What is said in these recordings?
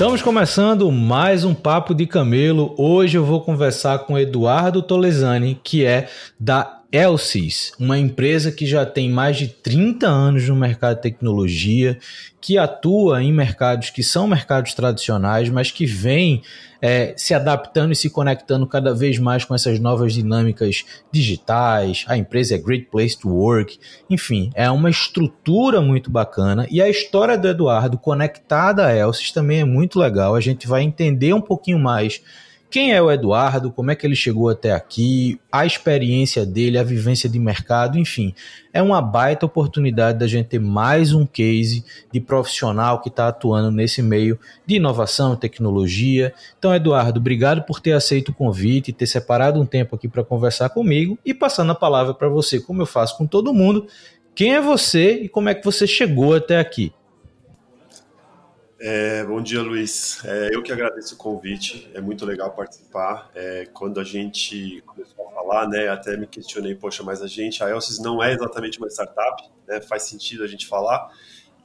Estamos começando mais um Papo de Camelo. Hoje eu vou conversar com Eduardo Tolesani, que é da Elsys, uma empresa que já tem mais de 30 anos no mercado de tecnologia, que atua em mercados que são mercados tradicionais, mas que vem é, se adaptando e se conectando cada vez mais com essas novas dinâmicas digitais. A empresa é Great Place to Work, enfim, é uma estrutura muito bacana. E a história do Eduardo conectada a Elsys também é muito legal. A gente vai entender um pouquinho mais quem é o Eduardo, como é que ele chegou até aqui, a experiência dele, a vivência de mercado, enfim. É uma baita oportunidade da gente ter mais um case de profissional que está atuando nesse meio de inovação, tecnologia. Então, Eduardo, obrigado por ter aceito o convite, ter separado um tempo aqui para conversar comigo e passando a palavra para você, como eu faço com todo mundo. Quem é você e como é que você chegou até aqui? É, bom dia, Luiz. É, eu que agradeço o convite. É muito legal participar. É, quando a gente começou a falar, né, até me questionei, poxa, mas a gente, a Elsys não é exatamente uma startup, né? Faz sentido a gente falar.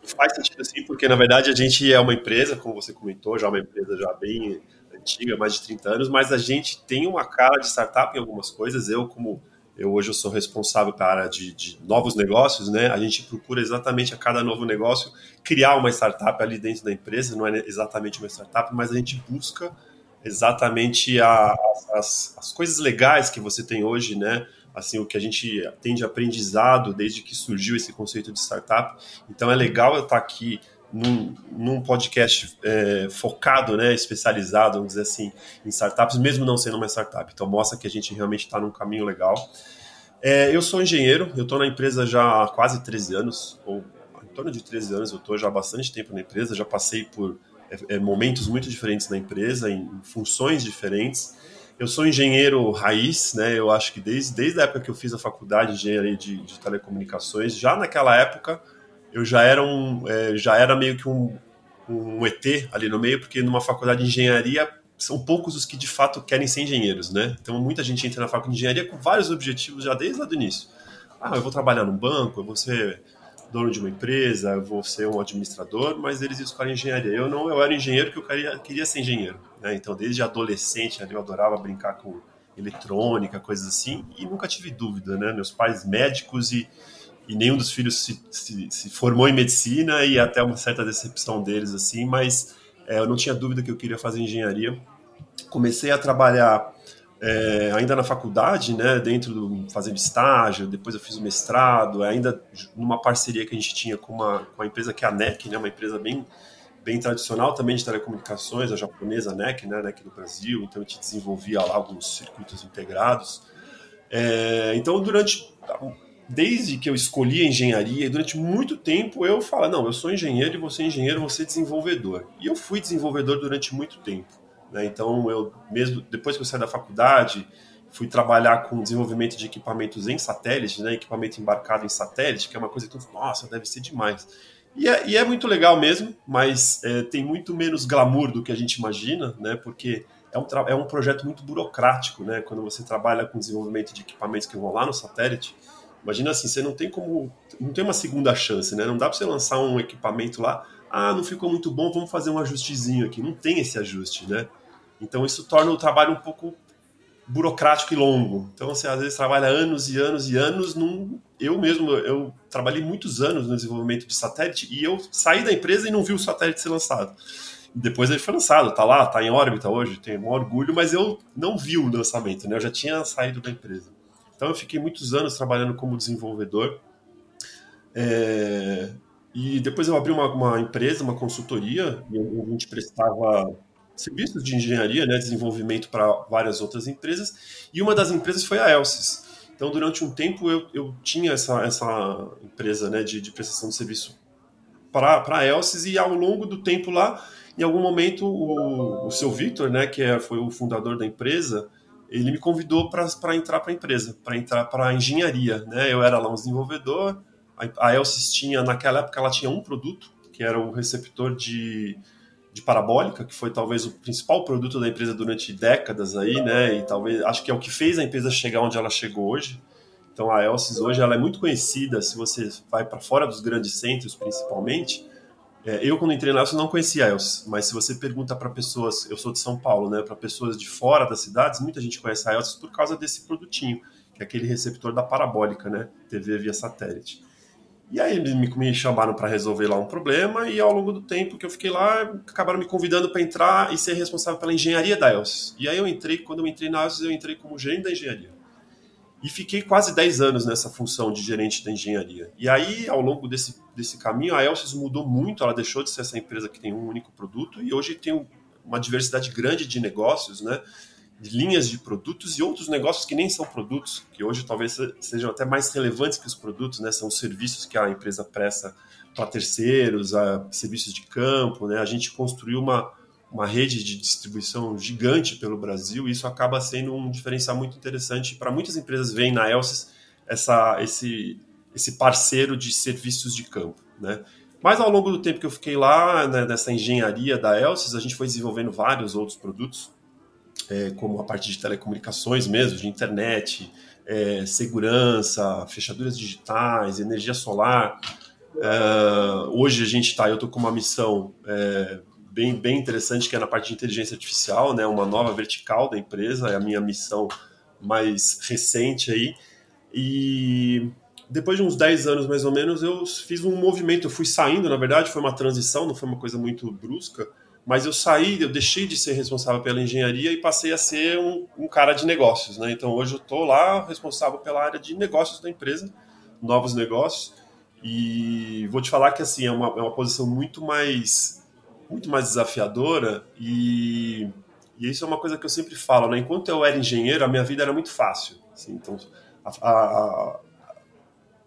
faz sentido sim, porque na verdade a gente é uma empresa, como você comentou, já uma empresa já bem antiga, mais de 30 anos, mas a gente tem uma cara de startup em algumas coisas. Eu como eu hoje eu sou responsável para a área de, de, novos negócios, né? A gente procura exatamente a cada novo negócio criar uma startup ali dentro da empresa, não é exatamente uma startup, mas a gente busca exatamente a, as, as coisas legais que você tem hoje, né? Assim, o que a gente tem de aprendizado desde que surgiu esse conceito de startup. Então é legal eu estar aqui num, num podcast é, focado, né, especializado, vamos dizer assim, em startups, mesmo não sendo uma startup. Então mostra que a gente realmente está num caminho legal. É, eu sou engenheiro, eu estou na empresa já há quase 13 anos, ou em torno de 13 anos eu estou já há bastante tempo na empresa, já passei por é, é, momentos muito diferentes na empresa, em, funções diferentes. Eu sou engenheiro raiz, né? Eu acho que desde, desde a época que eu fiz a faculdade de engenharia de, de telecomunicações, já naquela época eu já era um, é, já era meio que um, um ET ali no meio, porque numa faculdade de engenharia são poucos os que de fato querem ser engenheiros, né? Então muita gente entra na faculdade de engenharia com vários objetivos já desde lá do início. Ah, eu vou trabalhar num banco, eu vou ser dono de uma empresa, eu vou ser um administrador, mas eles escolhem engenharia. Eu não, eu era engenheiro que eu queria, queria ser engenheiro, né? Então desde adolescente eu adorava brincar com eletrônica, coisas assim, e nunca tive dúvida, né? Meus pais médicos e e nenhum dos filhos se, se, se, formou em medicina e até uma certa decepção deles assim, mas é, eu não tinha dúvida que eu queria fazer engenharia. Comecei a trabalhar é, ainda na faculdade, né, dentro do fazendo estágio, depois eu fiz o mestrado, ainda numa parceria que a gente tinha com uma, com a empresa que é a NEC, né, uma empresa bem bem tradicional também de telecomunicações, a japonesa NEC, né, NEC do Brasil, então a gente desenvolvia lá alguns circuitos integrados. É, então, durante desde que eu escolhi a engenharia, durante muito tempo eu falo, não, eu sou engenheiro e você é engenheiro, você é desenvolvedor. E eu fui desenvolvedor durante muito tempo. Né? Então, eu mesmo depois que eu saí da faculdade, fui trabalhar com desenvolvimento de equipamentos em satélite, né? equipamento embarcado em satélite, que é uma coisa que eu nossa, deve ser demais. E é, e é muito legal mesmo, mas é, tem muito menos glamour do que a gente imagina, né? porque é um, é um projeto muito burocrático, né? quando você trabalha com desenvolvimento de equipamentos que vão lá no satélite, Imagina assim, você não tem como. Não tem uma segunda chance, né? Não dá para você lançar um equipamento lá, ah, não ficou muito bom, vamos fazer um ajustezinho aqui. Não tem esse ajuste, né? Então isso torna o trabalho um pouco burocrático e longo. Então você às vezes trabalha anos e anos e anos num. Eu mesmo, eu trabalhei muitos anos no desenvolvimento de satélite e eu saí da empresa e não vi o satélite ser lançado. Depois ele foi lançado, tá lá, tá em órbita hoje, tenho um orgulho, mas eu não vi o lançamento, né? Eu já tinha saído da empresa. Então eu fiquei muitos anos trabalhando como desenvolvedor. É, e depois eu abri uma, uma, empresa, uma consultoria, e a gente prestava serviços de engenharia, né, desenvolvimento para várias outras empresas, e uma das empresas foi a Elsys. Então, durante um tempo, eu, eu tinha essa, essa empresa né, de, de prestação de serviço para a Elsys e ao longo do tempo lá, em algum momento, o, o seu Victor, né, que é, foi o fundador da empresa, ele me convidou para entrar para a empresa, para entrar para a engenharia. Né? Eu era lá um desenvolvedor, a, Elsys tinha, naquela época, ela tinha um produto, que era o receptor de, de parabólica, que foi talvez o principal produto da empresa durante décadas aí, né? E talvez acho que é o que fez a empresa chegar onde ela chegou hoje. Então a Elsys hoje ela é muito conhecida, se você vai para fora dos grandes centros, principalmente. É, eu quando entrei na Elsys não conhecia a Elsys, mas se você pergunta para pessoas, eu sou de São Paulo, né? Para pessoas de fora das cidades, muita gente conhece a Elsys por causa desse produtinho, que é aquele receptor da parabólica, né? TV via satélite. E aí me, me chamaram para resolver lá um problema e ao longo do tempo que eu fiquei lá, acabaram me convidando para entrar e ser responsável pela engenharia da ELSIS. E aí eu entrei, quando eu entrei na ELSIS, eu entrei como gerente da engenharia. E fiquei quase 10 anos nessa função de gerente da engenharia. E aí, ao longo desse, desse caminho, a Elsys mudou muito, ela deixou de ser essa empresa que tem um único produto e hoje tem uma diversidade grande de negócios, né? de linhas de produtos e outros negócios que nem são produtos, que hoje talvez sejam até mais relevantes que os produtos, né? São serviços que a empresa presta para terceiros, a serviços de campo, né? A gente construiu uma, uma rede de distribuição gigante pelo Brasil e isso acaba sendo um diferencial muito interessante para muitas empresas veem na Elsys essa esse esse parceiro de serviços de campo, né? Mas ao longo do tempo que eu fiquei lá, né, nessa engenharia da Elsys, a gente foi desenvolvendo vários outros produtos é, como a parte de telecomunicações mesmo, de internet, é, segurança, fechaduras digitais, energia solar. É, hoje a gente está, eu estou com uma missão é, bem, bem interessante que é na parte de inteligência artificial, né, uma nova vertical da empresa, é a minha missão mais recente aí. E depois de uns 10 anos mais ou menos, eu fiz um movimento, eu fui saindo, na verdade, foi uma transição, não foi uma coisa muito brusca mas eu saí, eu deixei de ser responsável pela engenharia e passei a ser um, um cara de negócios, né? Então hoje eu estou lá responsável pela área de negócios da empresa, novos negócios, e vou te falar que assim é uma, é uma posição muito mais muito mais desafiadora e, e isso é uma coisa que eu sempre falo, né? Enquanto eu era engenheiro, a minha vida era muito fácil. Assim, então a, a,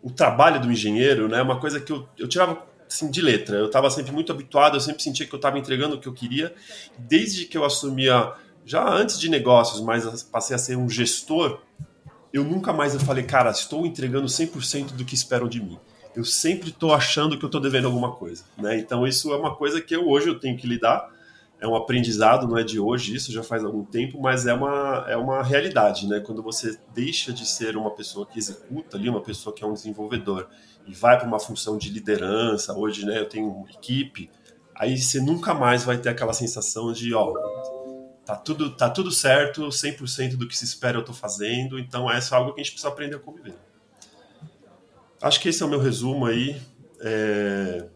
o trabalho do engenheiro, né, é uma coisa que eu, eu tirava assim, de letra. Eu estava sempre muito habituado, eu sempre sentia que eu estava entregando o que eu queria. Desde que eu assumia, já antes de negócios, mas passei a ser um gestor, eu nunca mais eu falei, cara, estou entregando 100% do que esperam de mim. Eu sempre estou achando que eu estou devendo alguma coisa. Né? Então, isso é uma coisa que eu, hoje eu tenho que lidar. É um aprendizado, não é de hoje, isso já faz algum tempo, mas é uma, é uma realidade. Né? Quando você deixa de ser uma pessoa que executa ali, uma pessoa que é um desenvolvedor, e vai para uma função de liderança, hoje né, eu tenho equipe, aí você nunca mais vai ter aquela sensação de, ó, tá tudo, tá tudo certo, 100% do que se espera eu estou fazendo, então essa é algo que a gente precisa aprender a conviver. Acho que esse é o meu resumo aí. É...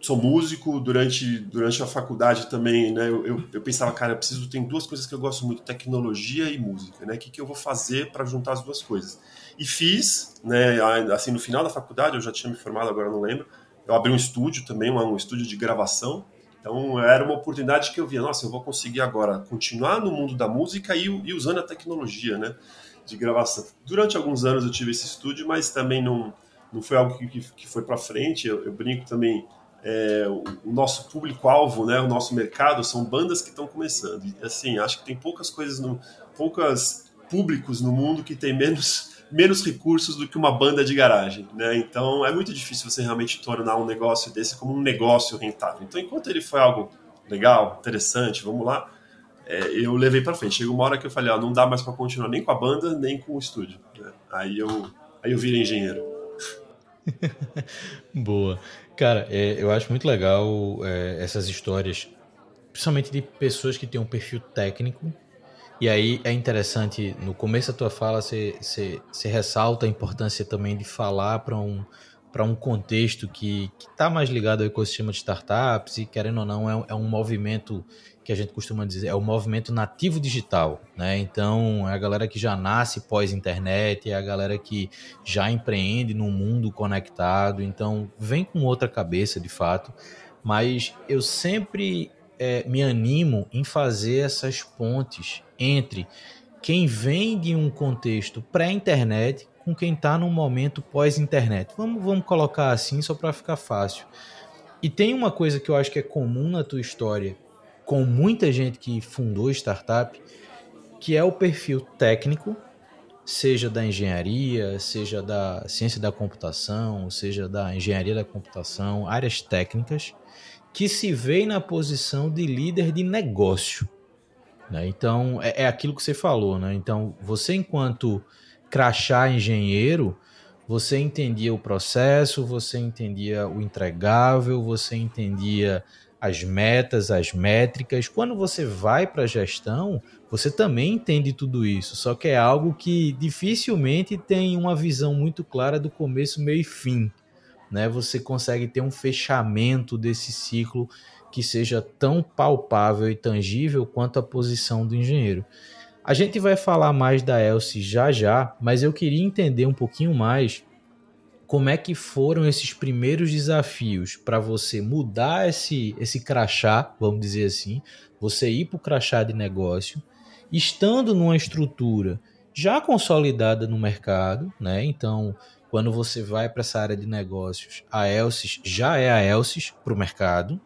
Sou músico, durante, durante a faculdade também, né, eu, eu, eu, pensava, cara, eu preciso, tem duas coisas que eu gosto muito, tecnologia e música, né, o que, que eu vou fazer para juntar as duas coisas? E fiz, né, assim, no final da faculdade, eu já tinha me formado, agora não lembro, eu abri um estúdio também, um estúdio de gravação. Então era uma oportunidade que eu via, nossa, eu vou conseguir agora continuar no mundo da música e, e usando a tecnologia, né, de gravação. Durante alguns anos eu tive esse estúdio, mas também não, não foi algo que, que foi para frente. Eu, eu, brinco também, é, o, o, nosso público-alvo, né, o nosso mercado são bandas que estão começando. E assim, acho que tem poucas coisas, no, poucas públicos no mundo que tem menos menos recursos do que uma banda de garagem, né? Então é muito difícil você realmente tornar um negócio desse como um negócio rentável. Então enquanto ele foi algo legal, interessante, vamos lá, é, eu levei para frente. Chegou uma hora que eu falei, ó, não dá mais para continuar nem com a banda nem com o estúdio. Né? Aí eu aí eu virei engenheiro. Boa, cara, é, eu acho muito legal é, essas histórias, principalmente de pessoas que têm um perfil técnico e aí é interessante, no começo da tua fala, você, ressalta a importância também de falar para um, para um contexto que está mais ligado ao ecossistema de startups e, querendo ou não, é, é um movimento que a gente costuma dizer, é o movimento nativo digital, né? Então, é a galera que já nasce pós-internet, é a galera que já empreende num mundo conectado, então vem com outra cabeça, de fato, mas eu sempre é, me animo em fazer essas pontes entre quem vem de um contexto pré-internet com quem está no momento pós-internet. Vamos, vamos colocar assim só para ficar fácil. E tem uma coisa que eu acho que é comum na tua história, com muita gente que fundou startup, que é o perfil técnico, seja da engenharia, seja da ciência da computação, seja da engenharia da computação, áreas técnicas, que se vê na posição de líder de negócio. Né? Então, é, é aquilo que você falou. Né? Então, você, enquanto crachá engenheiro, você entendia o processo, você entendia o entregável, você entendia as metas, as métricas. Quando você vai para a gestão, você também entende tudo isso, só que é algo que dificilmente tem uma visão muito clara do começo, meio e fim. Né? Você consegue ter um fechamento desse ciclo que seja tão palpável e tangível quanto a posição do engenheiro. A gente vai falar mais da Elsie já já, mas eu queria entender um pouquinho mais como é que foram esses primeiros desafios para você mudar esse, esse crachá, vamos dizer assim, você ir para o crachá de negócio, estando numa estrutura já consolidada no mercado, né? Então, quando você vai para essa área de negócios, a Elsys já é a Elsys para o mercado,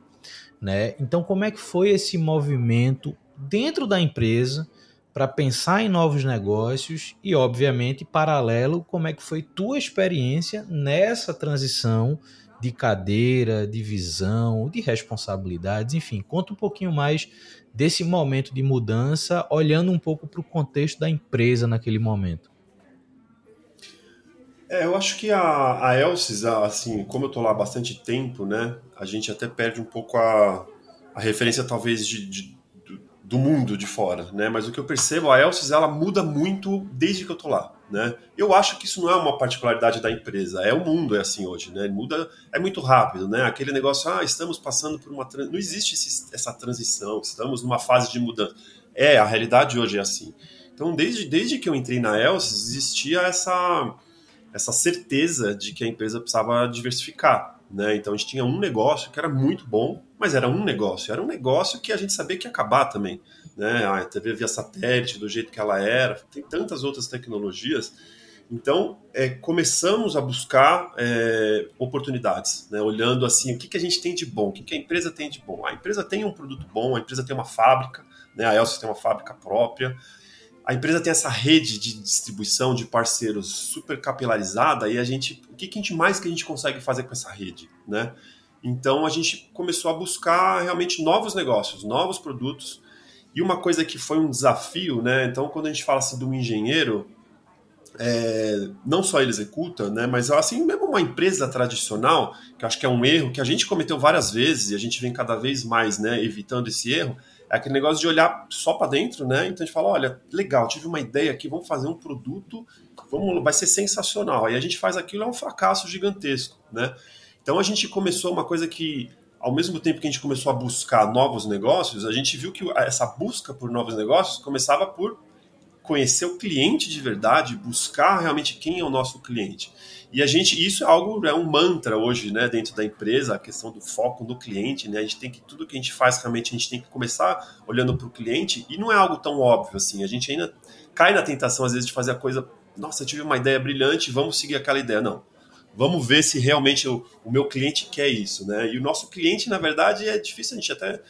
né? Então, como é que foi esse movimento dentro da empresa para pensar em novos negócios e, obviamente, paralelo, como é que foi tua experiência nessa transição de cadeira, de visão, de responsabilidades, enfim, conta um pouquinho mais desse momento de mudança, olhando um pouco para o contexto da empresa naquele momento. É, eu acho que a, a assim, como eu estou lá há bastante tempo, né, a gente até perde um pouco a, a referência, talvez, de, de do mundo de fora, né? Mas o que eu percebo, a Elsys, ela muda muito desde que eu tô lá, né? Eu acho que isso não é uma particularidade da empresa, é o mundo é assim hoje, né? Muda é muito rápido, né? Aquele negócio, ah, estamos passando por uma não existe esse, essa transição, estamos numa fase de mudança. É, a realidade hoje é assim. Então, desde, desde que eu entrei na Elsys, existia essa essa certeza de que a empresa precisava diversificar, né? Então a gente tinha um negócio que era muito bom, mas era um negócio. Era um negócio que a gente sabia que ia acabar também. Né? A TV via satélite, do jeito que ela era, tem tantas outras tecnologias. Então, é, começamos a buscar é, oportunidades, né? olhando assim, o que, que a gente tem de bom, o que, que a empresa tem de bom. A empresa tem um produto bom, a empresa tem uma fábrica, né? a Elsa tem uma fábrica própria, a empresa tem essa rede de distribuição de parceiros super capilarizada e a gente, o que, que a gente mais que a gente consegue fazer com essa rede, né? Então a gente começou a buscar realmente novos negócios, novos produtos. E uma coisa que foi um desafio, né? Então quando a gente fala assim um engenheiro, é, não só ele executa, né? Mas assim mesmo uma empresa tradicional, que acho que é um erro que a gente cometeu várias vezes e a gente vem cada vez mais, né? Evitando esse erro é aquele negócio de olhar só para dentro, né? Então a gente fala, olha, legal, tive uma ideia aqui, vamos fazer um produto, vamos, vai ser sensacional. Aí a gente faz aquilo, é um fracasso gigantesco, né? Então a gente começou uma coisa que, ao mesmo tempo que a gente começou a buscar novos negócios, a gente viu que essa busca por novos negócios começava por conhecer o cliente de verdade, buscar realmente quem é o nosso cliente. E a gente, isso é algo, é um mantra hoje, né, dentro da empresa, a questão do foco no cliente, né? A gente tem que tudo que a gente faz realmente a gente tem que começar olhando para o cliente e não é algo tão óbvio assim. A gente ainda cai na tentação às vezes de fazer a coisa, nossa, eu tive uma ideia brilhante, vamos seguir aquela ideia. Não. Vamos ver se realmente o, o meu cliente quer isso, né? E o nosso cliente, na verdade, é difícil a gente até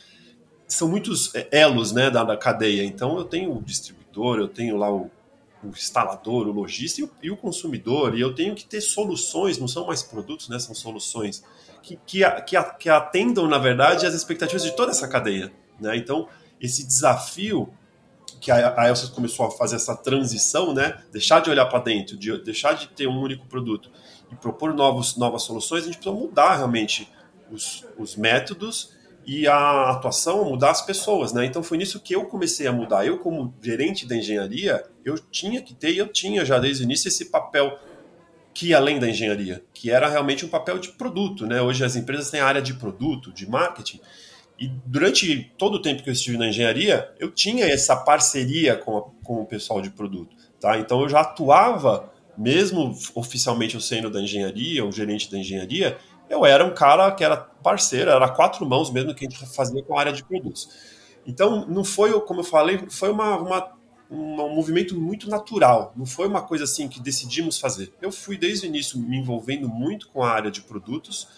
são muitos elos, né, da, da cadeia. Então eu tenho o distribuidor, eu tenho lá o, o instalador, o lojista e o, e o, consumidor, e eu tenho que ter soluções, não são mais produtos, né, são soluções que, que, que, que atendam, na verdade, as expectativas de toda essa cadeia. Né? Então, esse desafio que a, a Elsa começou a fazer essa transição, né, deixar de olhar para dentro, de deixar de ter um único produto e propor novos, novas soluções, a gente precisa mudar realmente os, os métodos e a atuação mudar as pessoas, né? Então foi nisso que eu comecei a mudar. Eu, como gerente da engenharia, eu tinha que ter, eu tinha já desde o início esse papel que além da engenharia, que era realmente um papel de produto, né? Hoje as empresas têm a área de produto, de marketing, e durante todo o tempo que eu estive na engenharia, eu tinha essa parceria com, a, com o pessoal de produto, tá? Então eu já atuava, mesmo oficialmente sendo da engenharia, o gerente da engenharia, eu era um cara que era parceiro, era quatro mãos mesmo que a gente fazia com a área de produtos. Então, não foi, como eu falei, foi uma, uma, um, movimento muito natural, não foi uma coisa assim que decidimos fazer. Eu fui desde o início me envolvendo muito com a área de produtos.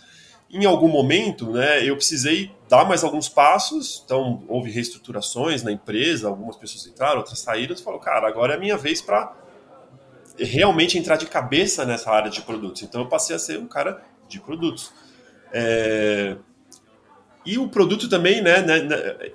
Em algum momento, né, eu precisei dar mais alguns passos, então houve reestruturações na empresa, algumas pessoas entraram, outras saíram, e falou, cara, agora é a minha vez para realmente entrar de cabeça nessa área de produtos. Então eu passei a ser um cara de produtos. É... E o produto também, né, né, né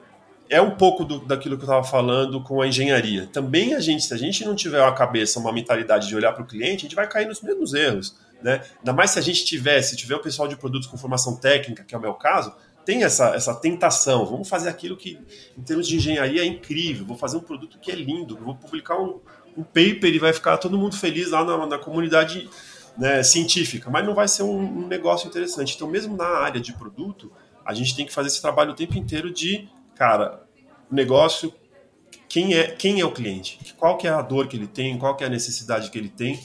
é um pouco do, daquilo que eu estava falando com a engenharia. Também a gente, se a gente não tiver uma cabeça, uma mentalidade de olhar para o cliente, a gente vai cair nos mesmos erros. Né? Ainda mais se a gente tiver, se tiver o pessoal de produtos com formação técnica, que é o meu caso, tem essa, essa tentação. Vamos fazer aquilo que, em termos de engenharia, é incrível. Vou fazer um produto que é lindo. Vou publicar um, um paper e vai ficar todo mundo feliz lá na, na comunidade né, científica, mas não vai ser um, um negócio interessante. Então, mesmo na área de produto, a gente tem que fazer esse trabalho o tempo inteiro de cara, o negócio, quem é, quem é o cliente? Qual que é a dor que ele tem? Qual que é a necessidade que ele tem?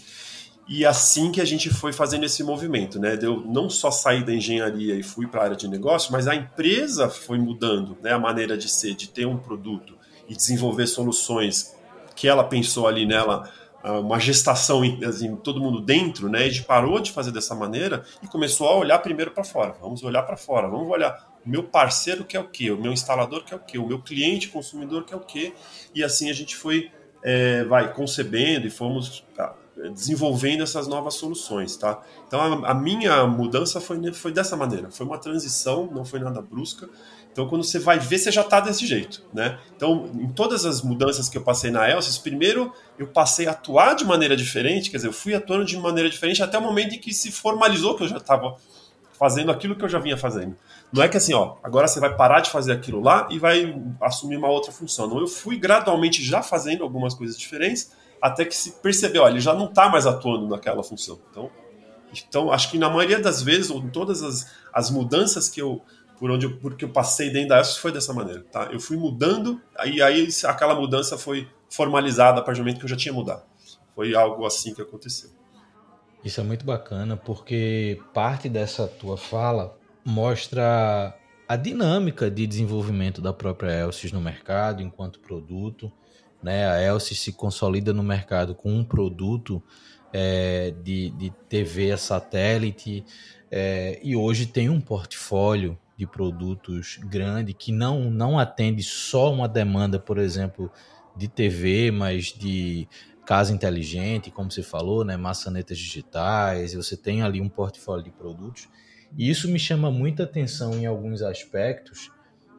E assim que a gente foi fazendo esse movimento, né? Eu não só saí da engenharia e fui para a área de negócio, mas a empresa foi mudando, né? A maneira de ser, de ter um produto e desenvolver soluções que ela pensou ali nela, uma gestação assim, todo mundo dentro, né? A gente parou de fazer dessa maneira e começou a olhar primeiro para fora. Vamos olhar para fora, vamos olhar o meu parceiro que é o quê, o meu instalador que é o quê, o meu cliente consumidor que é o quê, e assim a gente foi é, vai concebendo e fomos tá, desenvolvendo essas novas soluções, tá? Então a, a, minha mudança foi, foi dessa maneira, foi uma transição, não foi nada brusca. Então quando você vai ver, você já está desse jeito, né? Então em todas as mudanças que eu passei na Elsys, primeiro eu passei a atuar de maneira diferente, quer dizer, eu fui atuando de maneira diferente até o momento em que se formalizou que eu já estava fazendo aquilo que eu já vinha fazendo. Não é que assim, ó, agora você vai parar de fazer aquilo lá e vai assumir uma outra função. Não, eu fui gradualmente já fazendo algumas coisas diferentes até que se percebeu, ó, ele já não está mais atuando naquela função. Então, então, acho que na maioria das vezes, ou em todas as, as mudanças que eu, por onde eu, porque eu passei dentro da ESOS foi dessa maneira, tá? Eu fui mudando, aí, aí aquela mudança foi formalizada a partir do momento que eu já tinha mudado. Foi algo assim que aconteceu. Isso é muito bacana, porque parte dessa tua fala mostra a dinâmica de desenvolvimento da própria Elsys no mercado enquanto produto. Né? A Elsys se consolida no mercado com um produto é, de, de TV a satélite é, e hoje tem um portfólio de produtos grande que não, não atende só uma demanda, por exemplo, de TV, mas de casa inteligente, como você falou, né, maçanetas digitais, você tem ali um portfólio de produtos. E isso me chama muita atenção em alguns aspectos,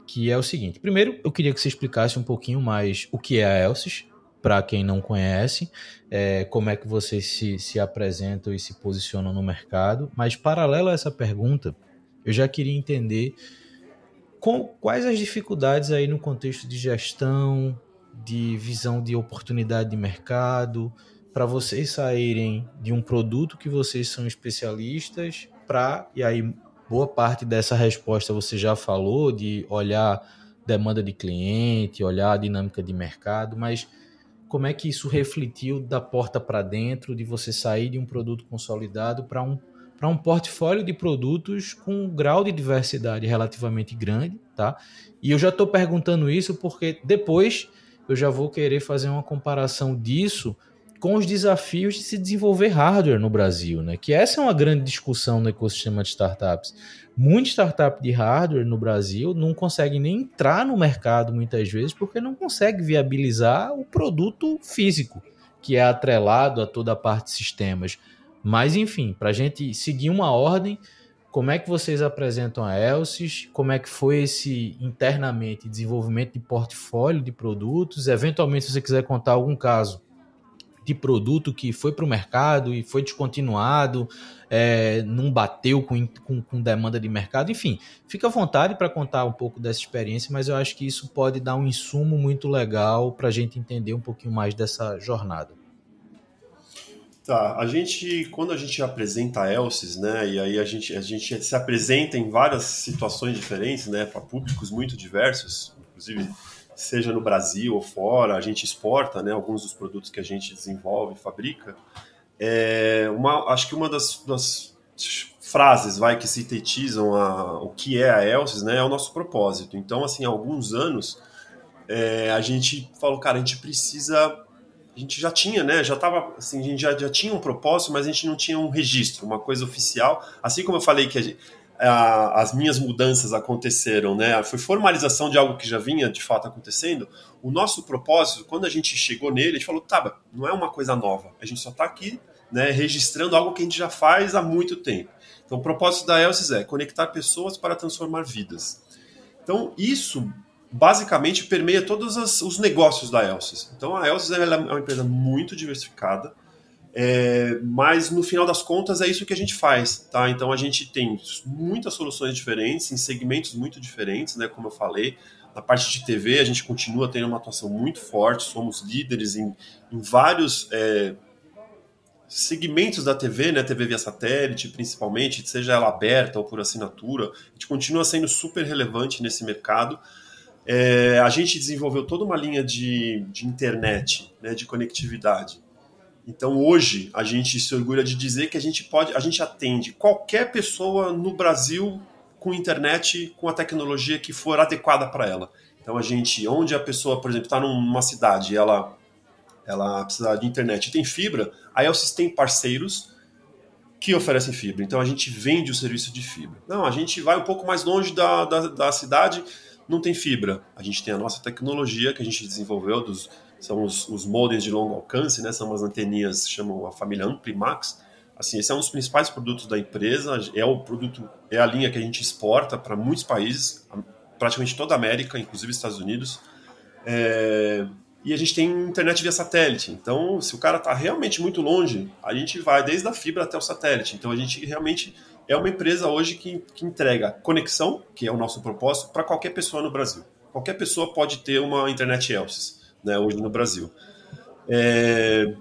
que é o seguinte. Primeiro, eu queria que você explicasse um pouquinho mais o que é a Elsys, para quem não conhece, é, como é que vocês se, se apresentam e se posicionam no mercado. Mas, paralelo a essa pergunta, eu já queria entender com, quais as dificuldades aí no contexto de gestão, de visão de oportunidade de mercado, para vocês saírem de um produto que vocês são especialistas para, e aí boa parte dessa resposta você já falou, de olhar demanda de cliente, olhar a dinâmica de mercado, mas como é que isso refletiu da porta para dentro, de você sair de um produto consolidado para um, para um portfólio de produtos com um grau de diversidade relativamente grande, tá? E eu já estou perguntando isso porque depois eu já vou querer fazer uma comparação disso com os desafios de se desenvolver hardware no Brasil, né? Que essa é uma grande discussão no ecossistema de startups. Muita startup de hardware no Brasil não consegue nem entrar no mercado muitas vezes porque não consegue viabilizar o produto físico, que é atrelado a toda a parte de sistemas. Mas enfim, para a gente seguir uma ordem, como é que vocês apresentam a Elsys? Como é que foi esse internamente desenvolvimento de portfólio de produtos? Eventualmente, se você quiser contar algum caso de produto que foi para o mercado e foi descontinuado, é, não bateu com, com, com, demanda de mercado, enfim, fica à vontade para contar um pouco dessa experiência, mas eu acho que isso pode dar um insumo muito legal para a gente entender um pouquinho mais dessa jornada. Tá, a gente, quando a gente apresenta a Elsys, né, e aí a gente, a gente se apresenta em várias situações diferentes, né, para públicos muito diversos, inclusive seja no Brasil ou fora, a gente exporta, né, alguns dos produtos que a gente desenvolve fabrica. É uma, acho que uma das, das frases, vai, que sintetizam a, o que é a Elsys, né, é o nosso propósito. Então, assim, há alguns anos é, a gente falou, cara, a gente precisa a gente já tinha, né? Já tava, assim, a gente já, já tinha um propósito, mas a gente não tinha um registro, uma coisa oficial. Assim como eu falei que gente, a, as minhas mudanças aconteceram, né? Foi formalização de algo que já vinha de fato acontecendo. O nosso propósito, quando a gente chegou nele, a gente falou, tá, não é uma coisa nova. A gente só está aqui, né, registrando algo que a gente já faz há muito tempo. Então, o propósito da Elsys é conectar pessoas para transformar vidas. Então, isso basicamente permeia todos os negócios da Elsys. Então a Elsys é uma empresa muito diversificada, é, mas no final das contas é isso que a gente faz, tá? Então a gente tem muitas soluções diferentes, em segmentos muito diferentes, né? Como eu falei, na parte de TV a gente continua tendo uma atuação muito forte, somos líderes em, em vários é, segmentos da TV, né? TV via satélite, principalmente, seja ela aberta ou por assinatura, a gente continua sendo super relevante nesse mercado. É, a gente desenvolveu toda uma linha de, de internet, né, de conectividade. Então hoje a gente se orgulha de dizer que a gente pode, a gente atende qualquer pessoa no Brasil com internet, com a tecnologia que for adequada para ela. Então a gente, onde a pessoa, por exemplo, está numa cidade, ela ela precisa de internet e tem fibra, a Elsys tem parceiros que oferecem fibra. Então a gente vende o serviço de fibra. Não, a gente vai um pouco mais longe da, da, da cidade não tem fibra. A gente tem a nossa tecnologia que a gente desenvolveu, dos, são os, os modems de longo alcance, né? são as anteninhas, chamam a família Amplimax. Assim, esse é um dos principais produtos da empresa, é o produto, é a linha que a gente exporta para muitos países, praticamente toda a América, inclusive Estados Unidos. É, e a gente tem internet via satélite. Então, se o cara está realmente muito longe, a gente vai desde a fibra até o satélite. Então, a gente realmente é uma empresa hoje que, que entrega conexão, que é o nosso propósito, para qualquer pessoa no Brasil. Qualquer pessoa pode ter uma internet Elsys, né, hoje no Brasil. É,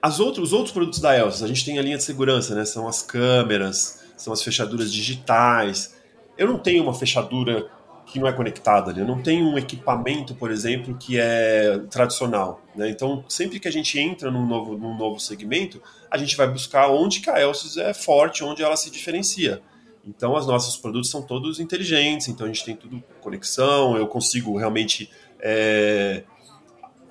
as outros, os outros produtos da Elsys, a gente tem a linha de segurança, né, são as câmeras, são as fechaduras digitais. Eu não tenho uma fechadura que não é conectada. Né? Eu não tenho um equipamento, por exemplo, que é tradicional. Né? Então, sempre que a gente entra num novo, num novo segmento, a gente vai buscar onde que a Elsys é forte, onde ela se diferencia. Então, os nossos produtos são todos inteligentes, então a gente tem tudo conexão, eu consigo realmente é,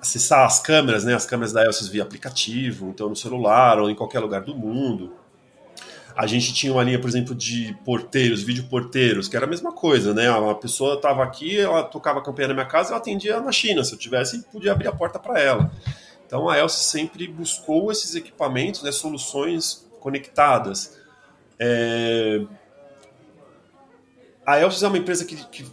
acessar as câmeras, né? as câmeras da Elsys via aplicativo, então no celular ou em qualquer lugar do mundo. A gente tinha uma linha, por exemplo, de porteiros, vídeo porteiros, que era a mesma coisa, né? Uma pessoa estava aqui, ela tocava a campanha na minha casa, eu atendia na China. Se eu tivesse, podia abrir a porta para ela. Então a Elsa sempre buscou esses equipamentos, né, soluções conectadas. É... A Elsa é uma empresa que, que,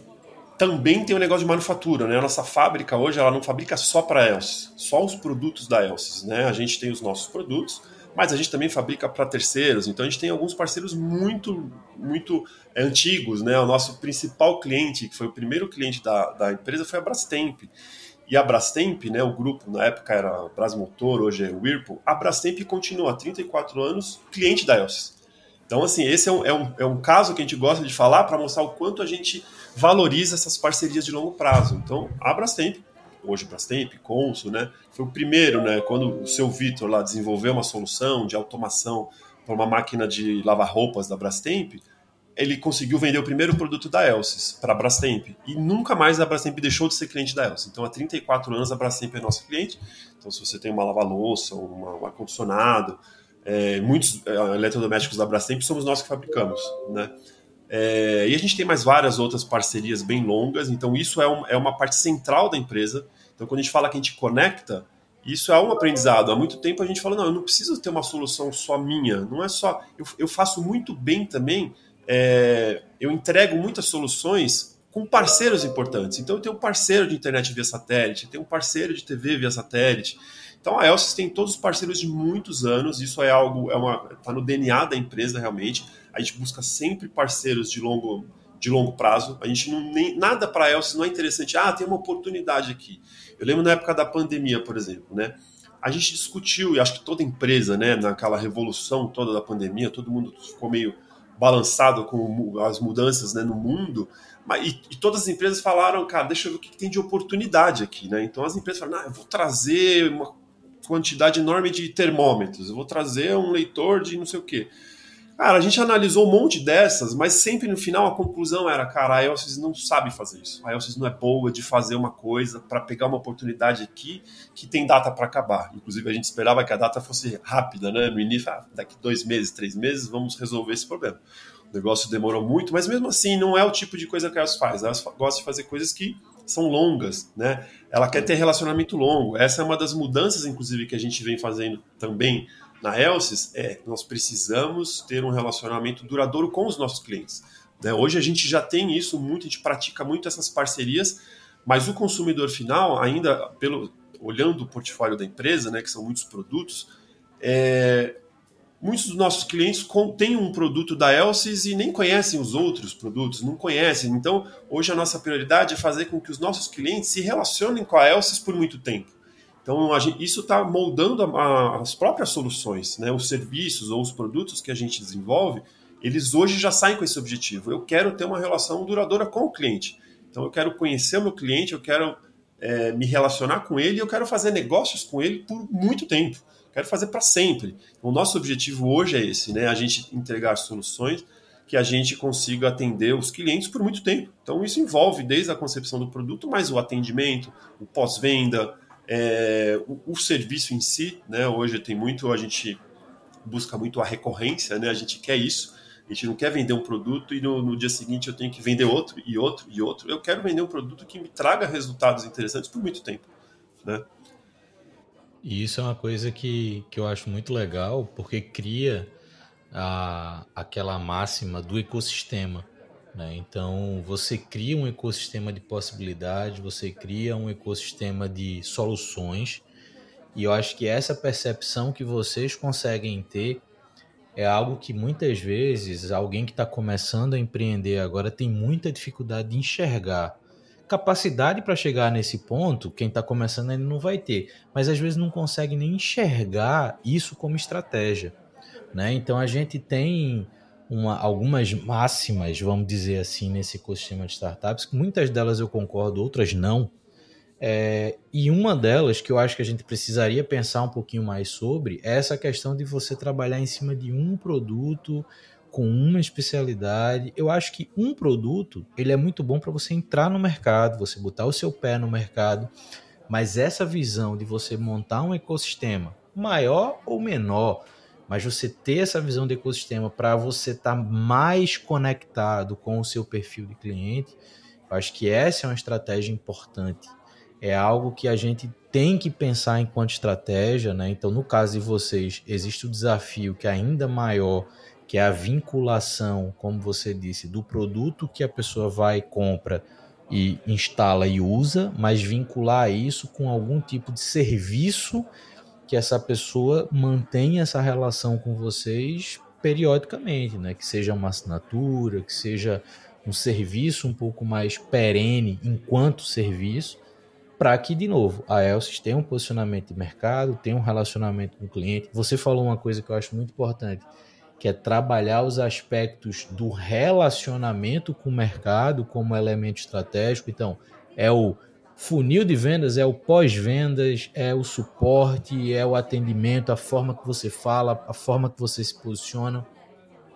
também tem um negócio de manufatura, né? A nossa fábrica hoje ela não fabrica só para a Elsa, só os produtos da Elsa, né? A gente tem os nossos produtos, mas a gente também fabrica para terceiros, então a gente tem alguns parceiros muito, muito é, antigos, né? O nosso principal cliente, que foi o primeiro cliente da, da empresa, foi a Brastemp. E a Brastemp, né, o grupo na época era Brasmotor, hoje é Whirlpool, a Brastemp continua há 34 anos cliente da Elsys. Então, assim, esse é um, é um, é um caso que a gente gosta de falar para mostrar o quanto a gente valoriza essas parcerias de longo prazo. Então, a Brastemp hoje Brastemp, Consul, né? Foi o primeiro, né? Quando o seu Vitor lá desenvolveu uma solução de automação para uma máquina de lavar roupas da Brastemp, ele conseguiu vender o primeiro produto da Elsys para a Brastemp. E nunca mais a Brastemp deixou de ser cliente da Elsys. Então, há 34 anos a Brastemp é nossa cliente. Então, se você tem uma lava-louça, um ar-condicionado, é, muitos é, eletrodomésticos da Brastemp somos nós que fabricamos, né? É, e a gente tem mais várias outras parcerias bem longas, então isso é, um, é uma parte central da empresa. Então, quando a gente fala que a gente conecta, isso é um aprendizado. Há muito tempo a gente fala, não, eu não preciso ter uma solução só minha. Não é só. Eu, eu faço muito bem também, é, eu entrego muitas soluções com parceiros importantes. Então, eu tenho um parceiro de internet via satélite, eu tenho um parceiro de TV via satélite. Então, a Elsys tem todos os parceiros de muitos anos, isso é algo, é está no DNA da empresa realmente a gente busca sempre parceiros de longo, de longo prazo. A gente não nem nada para Elsys não é interessante. Ah, tem uma oportunidade aqui. Eu lembro na época da pandemia, por exemplo, né? A gente discutiu e acho que toda empresa, né, naquela revolução toda da pandemia, todo mundo ficou meio balançado com as mudanças né, no mundo. Mas, e, e, todas as empresas falaram, cara, deixa eu ver o que, que tem de oportunidade aqui, né? Então as empresas falaram, ah, eu vou trazer uma quantidade enorme de termômetros, eu vou trazer um leitor de não sei o quê. Cara, a gente analisou um monte dessas, mas sempre no final a conclusão era, cara, a Elsys não sabe fazer isso. A Elsys não é boa de fazer uma coisa para pegar uma oportunidade aqui que tem data para acabar. Inclusive a gente esperava que a data fosse rápida, né? No início, ah, daqui dois meses, três meses, vamos resolver esse problema. O negócio demorou muito, mas mesmo assim não é o tipo de coisa que a Elsys faz. A Elsys gosta de fazer coisas que são longas, né? Ela quer ter relacionamento longo. Essa é uma das mudanças, inclusive, que a gente vem fazendo também na Elsys é nós precisamos ter um relacionamento duradouro com os nossos clientes. Né? Hoje a gente já tem isso muito, a gente pratica muito essas parcerias, mas o consumidor final, ainda pelo olhando o portfólio da empresa, né, que são muitos produtos, é, muitos dos nossos clientes têm um produto da Elsys e nem conhecem os outros produtos, não conhecem. Então, hoje a nossa prioridade é fazer com que os nossos clientes se relacionem com a Elsys por muito tempo. Então, gente, isso está moldando a, a, as próprias soluções, né? os serviços ou os produtos que a gente desenvolve, eles hoje já saem com esse objetivo. Eu quero ter uma relação duradoura com o cliente. Então, eu quero conhecer o meu cliente, eu quero é, me relacionar com ele, eu quero fazer negócios com ele por muito tempo. Quero fazer para sempre. O nosso objetivo hoje é esse, né? A gente entregar soluções que a gente consiga atender os clientes por muito tempo. Então, isso envolve desde a concepção do produto, mas o atendimento, o pós-venda, é, o, o, serviço em si, né, hoje tem muito, a gente busca muito a recorrência, né, a gente quer isso, a gente não quer vender um produto e no, no, dia seguinte eu tenho que vender outro e outro e outro. Eu quero vender um produto que me traga resultados interessantes por muito tempo. Né? E isso é uma coisa que, que eu acho muito legal, porque cria a, aquela máxima do ecossistema. Né? Então, você cria um ecossistema de possibilidades, você cria um ecossistema de soluções, e eu acho que essa percepção que vocês conseguem ter é algo que muitas vezes alguém que está começando a empreender agora tem muita dificuldade de enxergar. Capacidade para chegar nesse ponto, quem está começando ainda não vai ter, mas às vezes não consegue nem enxergar isso como estratégia. Né? Então a gente tem uma, algumas máximas, vamos dizer assim, nesse ecossistema de startups, muitas delas eu concordo, outras não. É, e uma delas que eu acho que a gente precisaria pensar um pouquinho mais sobre é essa questão de você trabalhar em cima de um produto com uma especialidade. Eu acho que um produto ele é muito bom para você entrar no mercado, você botar o seu pé no mercado, mas essa visão de você montar um ecossistema maior ou menor, mas você ter essa visão de ecossistema para você estar tá mais conectado com o seu perfil de cliente, acho que essa é uma estratégia importante. É algo que a gente tem que pensar enquanto estratégia, né? Então, no caso de vocês, existe o desafio que é ainda maior, que é a vinculação, como você disse, do produto que a pessoa vai compra e instala e usa, mas vincular isso com algum tipo de serviço que essa pessoa mantenha essa relação com vocês periodicamente, né? Que seja uma assinatura, que seja um serviço um pouco mais perene enquanto serviço, para que, de novo, a Elsys tenha um posicionamento de mercado, tenha um relacionamento com o cliente. Você falou uma coisa que eu acho muito importante, que é trabalhar os aspectos do relacionamento com o mercado como elemento estratégico. Então, é o Funil de vendas é o pós-vendas, é o suporte, é o atendimento, a forma que você fala, a forma que você se posiciona.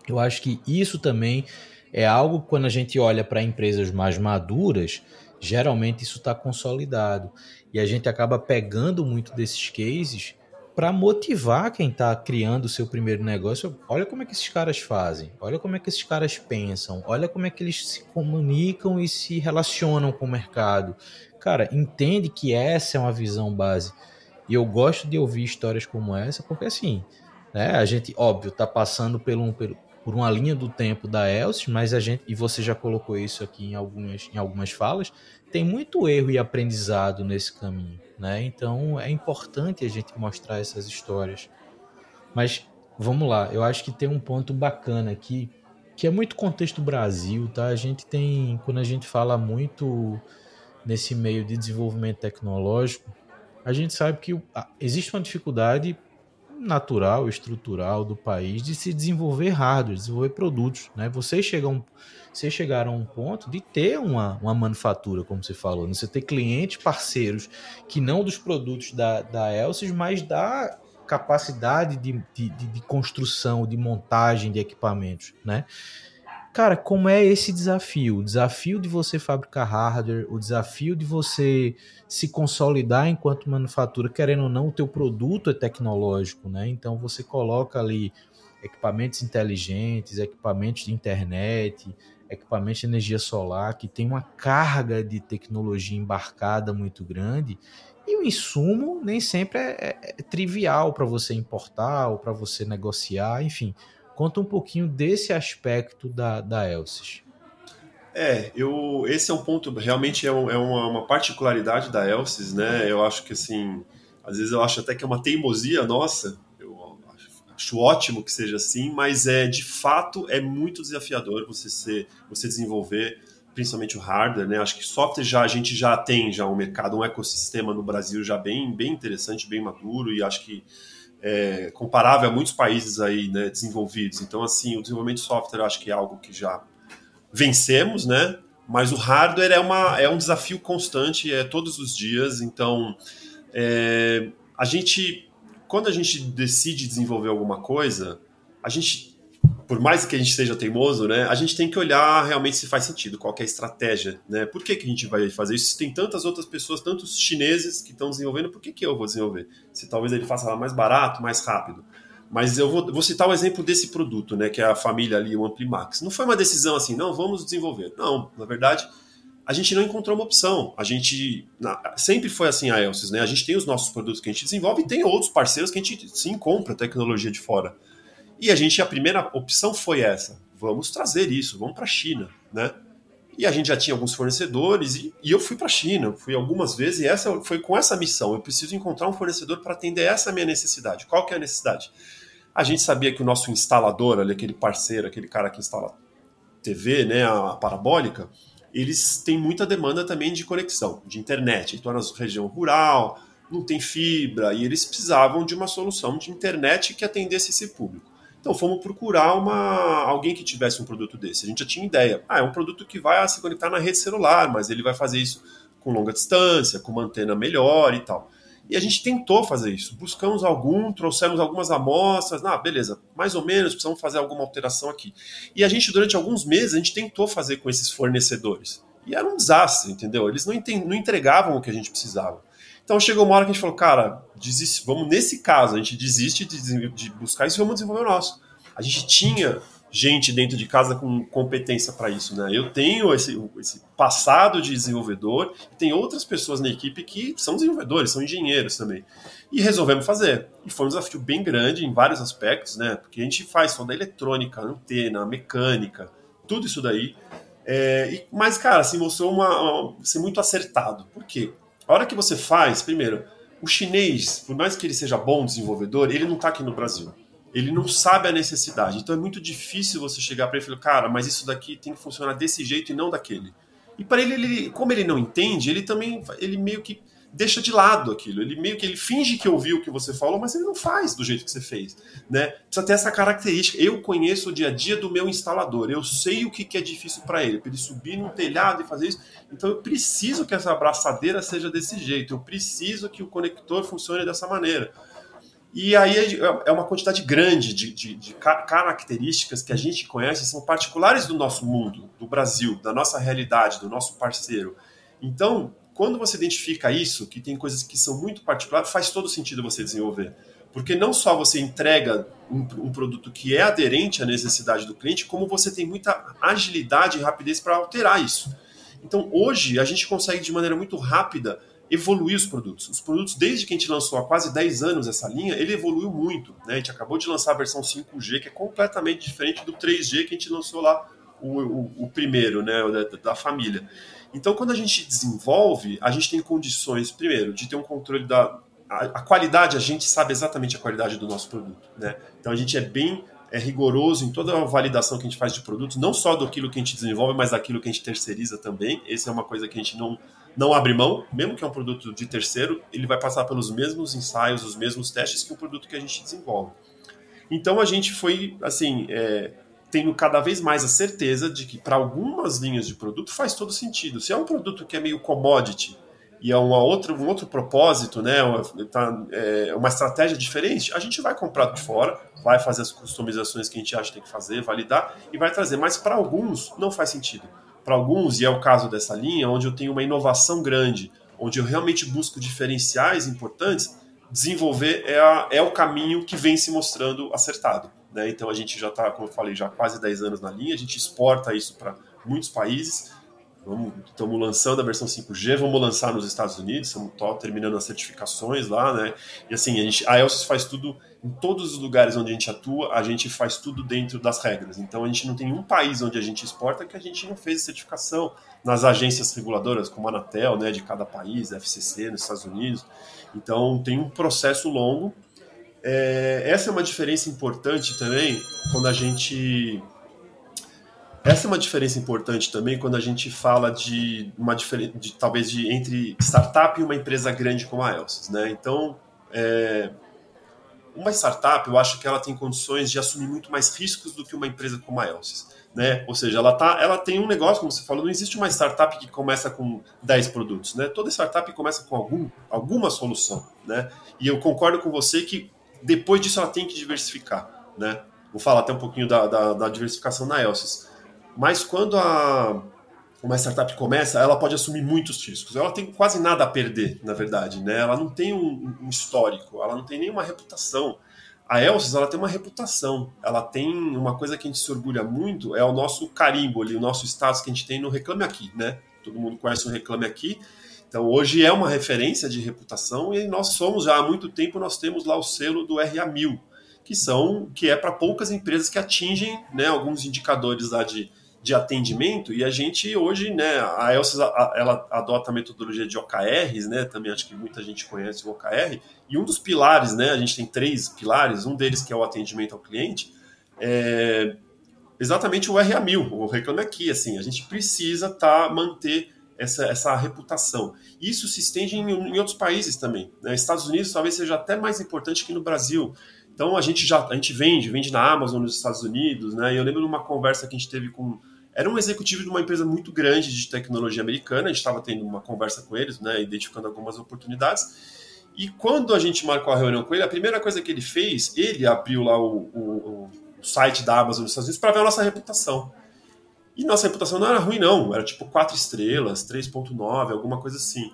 Eu acho que isso também é algo quando a gente olha para empresas mais maduras, geralmente isso está consolidado. E a gente acaba pegando muito desses cases para motivar quem está criando o seu primeiro negócio. Olha como é que esses caras fazem, olha como é que esses caras pensam, olha como é que eles se comunicam e se relacionam com o mercado cara, entende que essa é uma visão base. E eu gosto de ouvir histórias como essa, porque assim, né, a gente, óbvio, tá passando por, um, por uma linha do tempo da Elsys, mas a gente, e você já colocou isso aqui em algumas, em algumas falas, tem muito erro e aprendizado nesse caminho, né? Então é importante a gente mostrar essas histórias. Mas vamos lá, eu acho que tem um ponto bacana aqui, que é muito contexto Brasil, tá? A gente tem, quando a gente fala muito nesse meio de desenvolvimento tecnológico, a gente sabe que existe uma dificuldade natural, estrutural do país de se desenvolver hardware, desenvolver produtos. Né? Vocês, chegam, vocês chegaram a um ponto de ter uma, uma manufatura, como você falou, né? você ter clientes parceiros que não dos produtos da, da Elsys, mas da capacidade de, de, de, construção, de montagem de equipamentos, né? Cara, como é esse desafio? O desafio de você fabricar hardware, o desafio de você se consolidar enquanto manufatura, querendo ou não, o teu produto é tecnológico, né? Então você coloca ali equipamentos inteligentes, equipamentos de internet, equipamentos de energia solar, que tem uma carga de tecnologia embarcada muito grande, e o insumo nem sempre é, é, é trivial para você importar ou para você negociar, enfim. Conta um pouquinho desse aspecto da, da Elsys. É, eu, esse é um ponto, realmente é, um, é uma, uma, particularidade da Elsys, né? Eu acho que assim, às vezes eu acho até que é uma teimosia nossa, acho ótimo que seja assim, mas é de fato é muito desafiador você ser, você desenvolver principalmente o hardware, né? Acho que software já a gente já tem já um mercado, um ecossistema no Brasil já bem bem interessante, bem maduro e acho que é, comparável a muitos países aí, né, desenvolvidos. Então assim, o desenvolvimento de software acho que é algo que já vencemos, né? Mas o hardware é uma é um desafio constante, é todos os dias. Então é, a gente quando a gente decide desenvolver alguma coisa, a gente, por mais que a gente seja teimoso, né, a gente tem que olhar realmente se faz sentido, qual é a estratégia, né? Por que, que a gente vai fazer isso? Se tem tantas outras pessoas, tantos chineses que estão desenvolvendo, por que, que eu vou desenvolver? Se talvez ele faça lá mais barato, mais rápido. Mas eu vou, vou, citar o exemplo desse produto, né, que é a família ali, o Amplimax. Não foi uma decisão assim, não, vamos desenvolver. Não, na verdade, a gente não encontrou uma opção. A gente sempre foi assim a Elsys, né? A gente tem os nossos produtos que a gente desenvolve e tem outros parceiros que a gente sim compra tecnologia de fora. E a gente a primeira opção foi essa: vamos trazer isso, vamos para a China, né? E a gente já tinha alguns fornecedores e, e eu fui para a China, fui algumas vezes e essa foi com essa missão. Eu preciso encontrar um fornecedor para atender essa minha necessidade. Qual que é a necessidade? A gente sabia que o nosso instalador, ali, aquele parceiro, aquele cara que instala TV, né, a parabólica, eles têm muita demanda também de conexão, de internet. Então, na região rural, não tem fibra, e eles precisavam de uma solução de internet que atendesse esse público. Então, fomos procurar uma, alguém que tivesse um produto desse. A gente já tinha ideia. Ah, é um produto que vai se conectar na rede celular, mas ele vai fazer isso com longa distância, com uma antena melhor e tal. E a gente tentou fazer isso. Buscamos algum, trouxemos algumas amostras. Ah, beleza, mais ou menos, precisamos fazer alguma alteração aqui. E a gente, durante alguns meses, a gente tentou fazer com esses fornecedores. E era um desastre, entendeu? Eles não, não entregavam o que a gente precisava. Então chegou uma hora que a gente falou, cara, desiste, vamos nesse caso, a gente desiste de, de buscar isso e vamos desenvolver o nosso. A gente tinha gente dentro de casa com competência para isso, né? Eu tenho esse, esse passado de desenvolvedor tem outras pessoas na equipe que são desenvolvedores, são engenheiros também. E resolvemos fazer. E foi um desafio bem grande em vários aspectos, né? Porque a gente faz toda a eletrônica, antena, mecânica, tudo isso daí. É, e, mas, cara, assim, mostrou uma, uma, ser muito acertado. Por quê? A hora que você faz, primeiro, o chinês, por mais que ele seja bom desenvolvedor, ele não está aqui no Brasil ele não sabe a necessidade. Então é muito difícil você chegar para ele e falar, cara, mas isso daqui tem que funcionar desse jeito e não daquele. E para ele, ele, como ele não entende, ele também, ele meio que deixa de lado aquilo. Ele meio que ele finge que ouviu o que você falou, mas ele não faz do jeito que você fez, né? Precisa ter essa característica. Eu conheço o dia a dia do meu instalador. Eu sei o que, que é difícil para ele, para ele subir no telhado e fazer isso. Então eu preciso que essa abraçadeira seja desse jeito. Eu preciso que o conector funcione dessa maneira. E aí é, é uma quantidade grande de, de, de, características que a gente conhece, são particulares do nosso mundo, do Brasil, da nossa realidade, do nosso parceiro. Então, quando você identifica isso, que tem coisas que são muito particulares, faz todo sentido você desenvolver. Porque não só você entrega um, um produto que é aderente à necessidade do cliente, como você tem muita agilidade e rapidez para alterar isso. Então, hoje, a gente consegue de maneira muito rápida evoluir os produtos. Os produtos, desde que a gente lançou há quase 10 anos essa linha, ele evoluiu muito. Né? A gente acabou de lançar a versão 5G, que é completamente diferente do 3G que a gente lançou lá, o, o, primeiro, né, da, da, família. Então, quando a gente desenvolve, a gente tem condições, primeiro, de ter um controle da. A qualidade, a gente sabe exatamente a qualidade do nosso produto. Né? Então, a gente é bem é rigoroso em toda a validação que a gente faz de produtos, não só daquilo que a gente desenvolve, mas daquilo que a gente terceiriza também. Essa é uma coisa que a gente não, não abre mão, mesmo que é um produto de terceiro, ele vai passar pelos mesmos ensaios, os mesmos testes que o produto que a gente desenvolve. Então a gente foi, assim, é, tendo cada vez mais a certeza de que para algumas linhas de produto faz todo sentido. Se é um produto que é meio commodity, e é uma outra, um outro propósito, né, uma, tá, é uma estratégia diferente, a gente vai comprar de fora, vai fazer as customizações que a gente acha que tem que fazer, validar e vai trazer. Mas para alguns não faz sentido. Para alguns, e é o caso dessa linha, onde eu tenho uma inovação grande, onde eu realmente busco diferenciais importantes, desenvolver é, a, é o caminho que vem se mostrando acertado. Né? Então a gente já está, como eu falei, já quase 10 anos na linha, a gente exporta isso para muitos países estamos lançando a versão 5G, vamos lançar nos Estados Unidos, estamos terminando as certificações lá, né? E assim, a, gente, a Elsys faz tudo em todos os lugares onde a gente atua, a gente faz tudo dentro das regras. Então a gente não tem um país onde a gente exporta que a gente não fez certificação nas agências reguladoras, como a Anatel, né, de cada país, FCC nos Estados Unidos. Então tem um processo longo. É, essa é uma diferença importante também quando a gente essa é uma diferença importante também quando a gente fala de uma diferença, de, talvez de entre startup e uma empresa grande como a Elsys, né? Então, é, uma startup, eu acho que ela tem condições de assumir muito mais riscos do que uma empresa como a Elsys, né? Ou seja, ela tá, ela tem um negócio, como você falou, não existe uma startup que começa com 10 produtos, né? Toda startup começa com algum, alguma solução, né? E eu concordo com você que depois disso ela tem que diversificar, né? Vou falar até um pouquinho da, da, da diversificação na Elsys. Mas quando a, uma startup começa, ela pode assumir muitos riscos. Ela tem quase nada a perder, na verdade. Né? Ela não tem um, um histórico, ela não tem nenhuma reputação. A Elsys, ela tem uma reputação. Ela tem uma coisa que a gente se orgulha muito, é o nosso carimbo ali, o nosso status que a gente tem no Reclame Aqui, né? Todo mundo conhece o Reclame Aqui. Então, hoje é uma referência de reputação e nós somos, já há muito tempo, nós temos lá o selo do RA1000, que são que é para poucas empresas que atingem né, alguns indicadores lá de de atendimento. E a gente hoje, né, a Elsa ela adota a metodologia de OKRs, né, também acho que muita gente conhece o OKR, e um dos pilares, né, a gente tem três pilares, um deles que é o atendimento ao cliente, é exatamente o RA1000, o Reclame Aqui, assim, a gente precisa tá, manter essa, essa reputação. Isso se estende em, em outros países também, né, Estados Unidos talvez seja até mais importante que no Brasil, então a gente já a gente vende, vende na Amazon nos Estados Unidos, né? E eu lembro de uma conversa que a gente teve com era um executivo de uma empresa muito grande de tecnologia americana, a gente estava tendo uma conversa com eles, né, identificando algumas oportunidades. E quando a gente marcou a reunião com ele, a primeira coisa que ele fez, ele abriu lá o, o, o site da Amazon nos Estados Unidos para ver a nossa reputação. E nossa reputação não era ruim, não, era tipo 4 estrelas, 3,9, alguma coisa assim.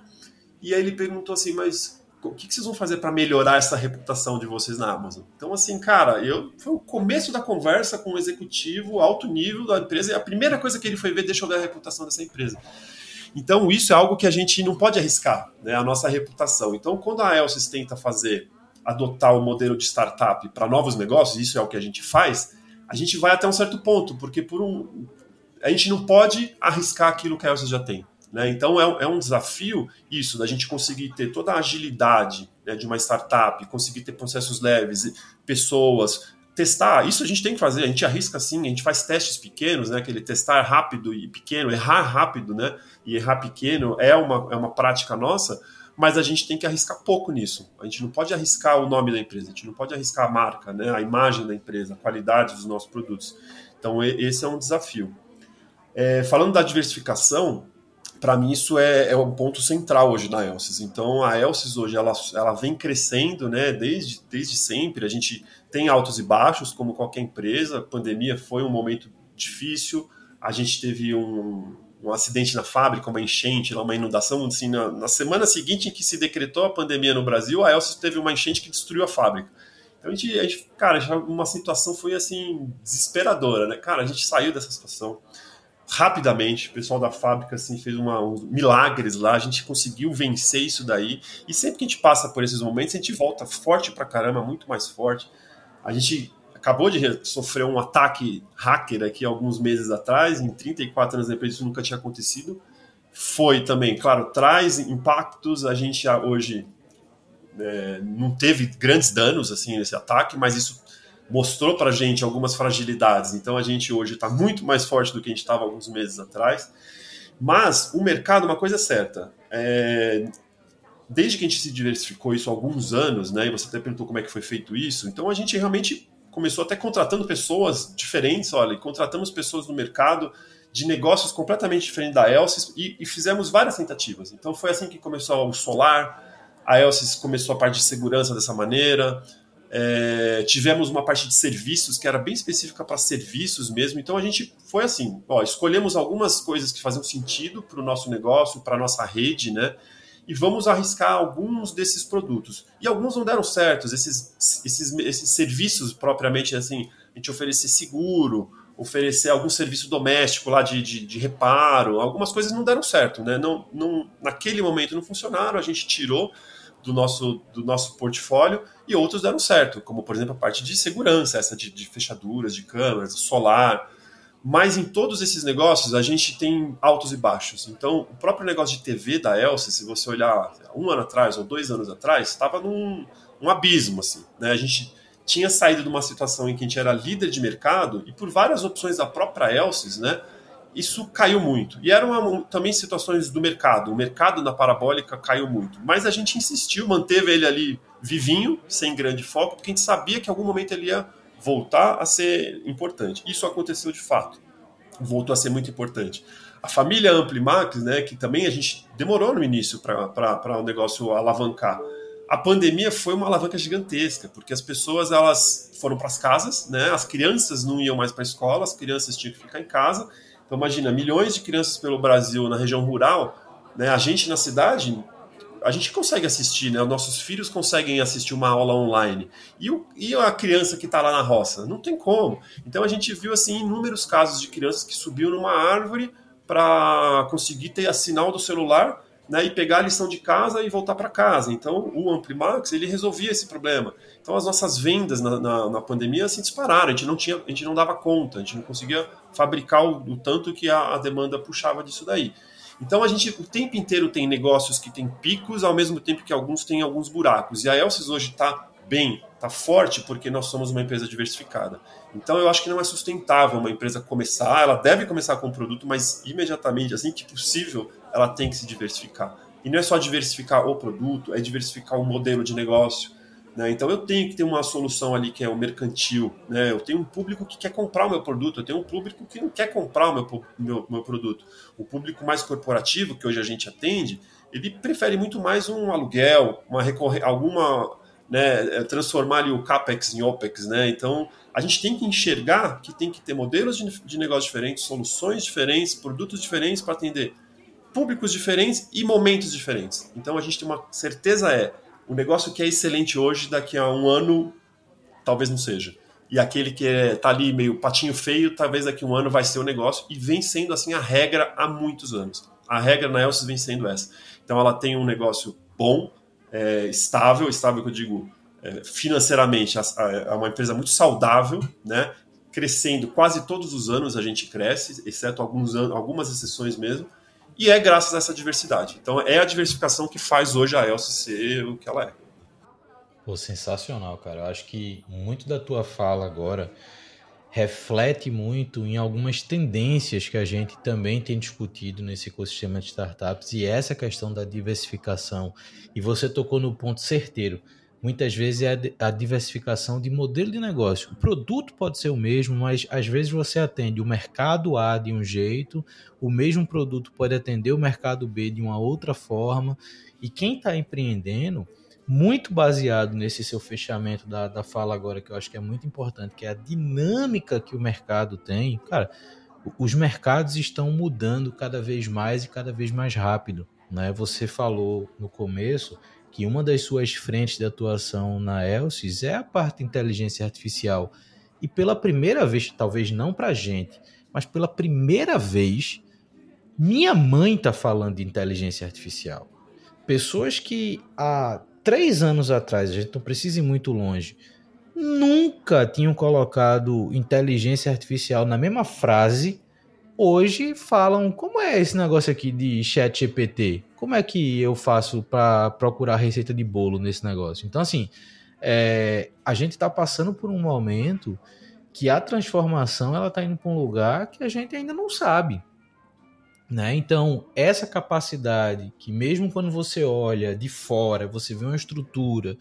E aí ele perguntou assim, mas o que, vocês vão fazer para melhorar essa reputação de vocês na Amazon? Então, assim, cara, eu foi o começo da conversa com um executivo alto nível da empresa e a primeira coisa que ele foi ver, deixa eu ver a reputação dessa empresa. Então, isso é algo que a gente não pode arriscar, né, a nossa reputação. Então, quando a Elsys tenta fazer, adotar o modelo de startup para novos negócios, isso é o que a gente faz, a gente vai até um certo ponto, porque por um, a gente não pode arriscar aquilo que a Elsys já tem. Né? Então é, é, um desafio isso, da gente conseguir ter toda a agilidade né, de uma startup, conseguir ter processos leves, pessoas, testar. Isso a gente tem que fazer, a gente arrisca sim, a gente faz testes pequenos, né, aquele testar rápido e pequeno, errar rápido né, e errar pequeno é uma, é uma prática nossa, mas a gente tem que arriscar pouco nisso. A gente não pode arriscar o nome da empresa, a gente não pode arriscar a marca, né, a imagem da empresa, a qualidade dos nossos produtos. Então, esse é um desafio. É, falando da diversificação, para mim isso é, é um ponto central hoje na Elsys. Então a Elsys hoje ela, ela vem crescendo, né? Desde, desde sempre a gente tem altos e baixos como qualquer empresa. A pandemia foi um momento difícil. A gente teve um, um acidente na fábrica, uma enchente, uma inundação. Assim, na, na, semana seguinte em que se decretou a pandemia no Brasil, a Elsys teve uma enchente que destruiu a fábrica. Então a gente, a gente cara, uma situação foi assim desesperadora, né? Cara, a gente saiu dessa situação rapidamente. O pessoal da fábrica assim, fez uma, uns milagres lá, a gente conseguiu vencer isso daí. E sempre que a gente passa por esses momentos, a gente volta forte pra caramba, muito mais forte. A gente acabou de sofrer um ataque hacker aqui alguns meses atrás, em 34 anos depois isso nunca tinha acontecido. Foi também, claro, traz impactos. A gente hoje é, não teve grandes danos assim nesse ataque, mas isso mostrou para a gente algumas fragilidades. Então a gente hoje está muito mais forte do que a gente estava alguns meses atrás. Mas o mercado, uma coisa é certa, é, desde que a gente se diversificou isso há alguns anos, né? E você até perguntou como é que foi feito isso. Então a gente realmente começou até contratando pessoas diferentes. Olha, contratamos pessoas no mercado de negócios completamente diferentes da Elsys e, e, fizemos várias tentativas. Então foi assim que começou o solar, a Elsys começou a parte de segurança dessa maneira, é, tivemos uma parte de serviços que era bem específica para serviços mesmo. Então a gente foi assim, ó, escolhemos algumas coisas que faziam sentido para o nosso negócio, para a nossa rede, né? E vamos arriscar alguns desses produtos. E alguns não deram certo, esses, esses, esses serviços propriamente assim, a gente oferecer seguro, oferecer algum serviço doméstico lá de, de, de, reparo, algumas coisas não deram certo, né? Não, não, naquele momento não funcionaram, a gente tirou do nosso, do nosso portfólio e outros deram certo, como por exemplo a parte de segurança, essa de, de fechaduras, de câmeras, solar. Mas em todos esses negócios a gente tem altos e baixos. Então, o próprio negócio de TV da Elsa, se você olhar um ano atrás ou dois anos atrás, estava num um abismo. Assim, né? A gente tinha saído de uma situação em que a gente era líder de mercado e por várias opções da própria Elsys, né, isso caiu muito. E eram também situações do mercado. O mercado da parabólica caiu muito. Mas a gente insistiu, manteve ele ali vivinho, sem grande foco, porque a gente sabia que em algum momento ele ia voltar a ser importante. Isso aconteceu de fato. Voltou a ser muito importante. A família Amplimax, né, que também a gente demorou no início para o negócio alavancar a pandemia foi uma alavanca gigantesca, porque as pessoas elas foram para as casas, né? As crianças não iam mais para a escola, as crianças tinham que ficar em casa. Então imagina, milhões de crianças pelo Brasil na região rural, né? A gente na cidade, a gente consegue assistir, né? Os nossos filhos conseguem assistir uma aula online. E, o, e a criança que está lá na roça? Não tem como. Então a gente viu assim inúmeros casos de crianças que subiu numa árvore para conseguir ter a sinal do celular né, e pegar a lição de casa e voltar para casa. Então, o Amplimax ele resolvia esse problema. Então, as nossas vendas na, na, na, pandemia assim dispararam. A gente não tinha, a gente não dava conta, a gente não conseguia fabricar o, o tanto que a, a, demanda puxava disso daí. Então, a gente o tempo inteiro tem negócios que têm picos, ao mesmo tempo que alguns têm alguns buracos. E a Elsys hoje está bem, está forte porque nós somos uma empresa diversificada. Então eu acho que não é sustentável uma empresa começar, ela deve começar com um produto, mas imediatamente, assim que possível, ela tem que se diversificar. E não é só diversificar o produto, é diversificar o modelo de negócio. Né? Então eu tenho que ter uma solução ali que é o mercantil. Né? Eu tenho um público que quer comprar o meu produto, eu tenho um público que não quer comprar o meu, meu, meu produto. O público mais corporativo, que hoje a gente atende, ele prefere muito mais um aluguel, uma recorre, alguma né, é, transformar ali o capex em opex, né? Então a gente tem que enxergar que tem que ter modelos de, de negócio diferentes, soluções diferentes, produtos diferentes para atender públicos diferentes e momentos diferentes. Então a gente tem uma certeza é o negócio que é excelente hoje daqui a um ano talvez não seja. E aquele que está é, ali meio patinho feio, talvez daqui a um ano vai ser o negócio e vem sendo assim a regra há muitos anos. A regra na Elsys vem sendo essa. Então ela tem um negócio bom, é, estável, estável que eu digo é, financeiramente, é uma empresa muito saudável, né? Crescendo quase todos os anos a gente cresce, exceto alguns anos, algumas exceções mesmo, e é graças a essa diversidade. Então é a diversificação que faz hoje a Elsa ser o que ela é. Pô, sensacional, cara. Eu acho que muito da tua fala agora reflete muito em algumas tendências que a gente também tem discutido nesse ecossistema de startups e essa questão da diversificação. E você tocou no ponto certeiro. Muitas vezes é a diversificação de modelo de negócio. O produto pode ser o mesmo, mas às vezes você atende o mercado A de um jeito, o mesmo produto pode atender o mercado B de uma outra forma. E quem está empreendendo muito baseado nesse seu fechamento da, da fala agora, que eu acho que é muito importante, que é a dinâmica que o mercado tem. Cara, os mercados estão mudando cada vez mais e cada vez mais rápido. Né? Você falou no começo que uma das suas frentes de atuação na Elsys é a parte de inteligência artificial. E pela primeira vez, talvez não para a gente, mas pela primeira vez, minha mãe está falando de inteligência artificial. Pessoas que há três anos atrás, a gente não precisa ir muito longe, nunca tinham colocado inteligência artificial na mesma frase. Hoje falam como é esse negócio aqui de chat GPT? Como é que eu faço para procurar receita de bolo nesse negócio? Então, assim, é, a gente está passando por um momento que a transformação ela está indo para um lugar que a gente ainda não sabe. Né? Então, essa capacidade que, mesmo quando você olha de fora, você vê uma estrutura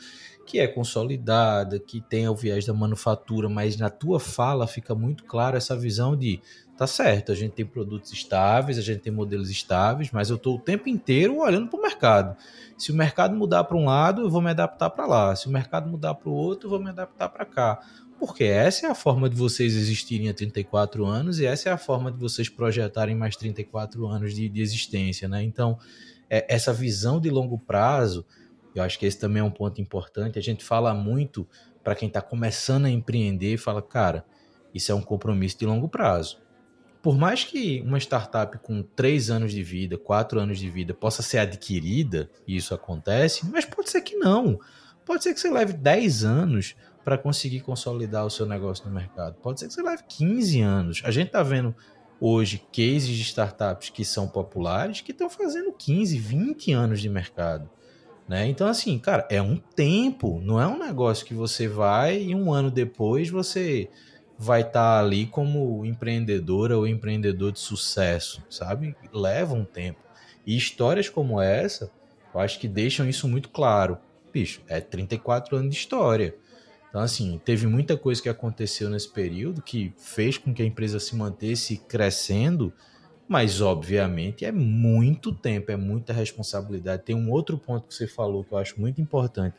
que é consolidada, que tem o viés da manufatura, mas na tua fala fica muito claro essa visão de tá certo, a gente tem produtos estáveis, a gente tem modelos estáveis, mas eu estou o tempo inteiro olhando para o mercado. Se o mercado mudar para um lado, eu vou me adaptar para lá. Se o mercado mudar para o outro, eu vou me adaptar para cá. Porque essa é a forma de vocês existirem há 34 anos e essa é a forma de vocês projetarem mais 34 anos de, de existência, né? Então, é, essa visão de longo prazo, eu acho que esse também é um ponto importante. A gente fala muito para quem está começando a empreender, fala, cara, isso é um compromisso de longo prazo por mais que uma startup com três anos de vida, quatro anos de vida possa ser adquirida, e isso acontece, mas pode ser que não. Pode ser que você leve 10 anos para conseguir consolidar o seu negócio no mercado. Pode ser que você leve 15 anos. A gente está vendo hoje cases de startups que são populares que estão fazendo 15, 20 anos de mercado. Né? Então, assim, cara, é um tempo, não é um negócio que você vai e um ano depois você vai estar tá ali como empreendedora ou empreendedor de sucesso, sabe? Leva um tempo. E histórias como essa, eu acho que deixam isso muito claro. Bicho, é 34 anos de história. Então, assim, teve muita coisa que aconteceu nesse período que fez com que a empresa se mantesse crescendo, mas, obviamente, é muito tempo, é muita responsabilidade. Tem um outro ponto que você falou que eu acho muito importante,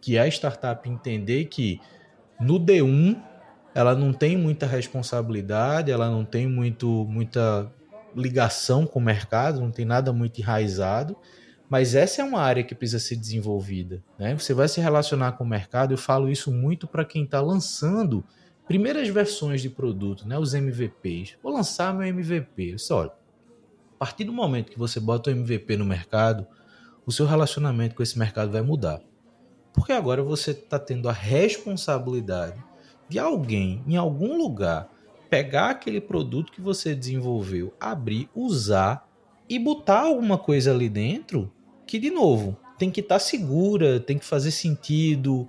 que é a startup entender que no D1 ela não tem muita responsabilidade, ela não tem muito, muita ligação com o mercado, não tem nada muito enraizado, mas essa é uma área que precisa ser desenvolvida. Né? Você vai se relacionar com o mercado, eu falo isso muito para quem está lançando primeiras versões de produto, né? os MVPs. Vou lançar meu MVP. Você olha, a partir do momento que você bota o MVP no mercado, o seu relacionamento com esse mercado vai mudar. Porque agora você está tendo a responsabilidade de alguém em algum lugar pegar aquele produto que você desenvolveu, abrir, usar e botar alguma coisa ali dentro que, de novo, tem que estar tá segura, tem que fazer sentido,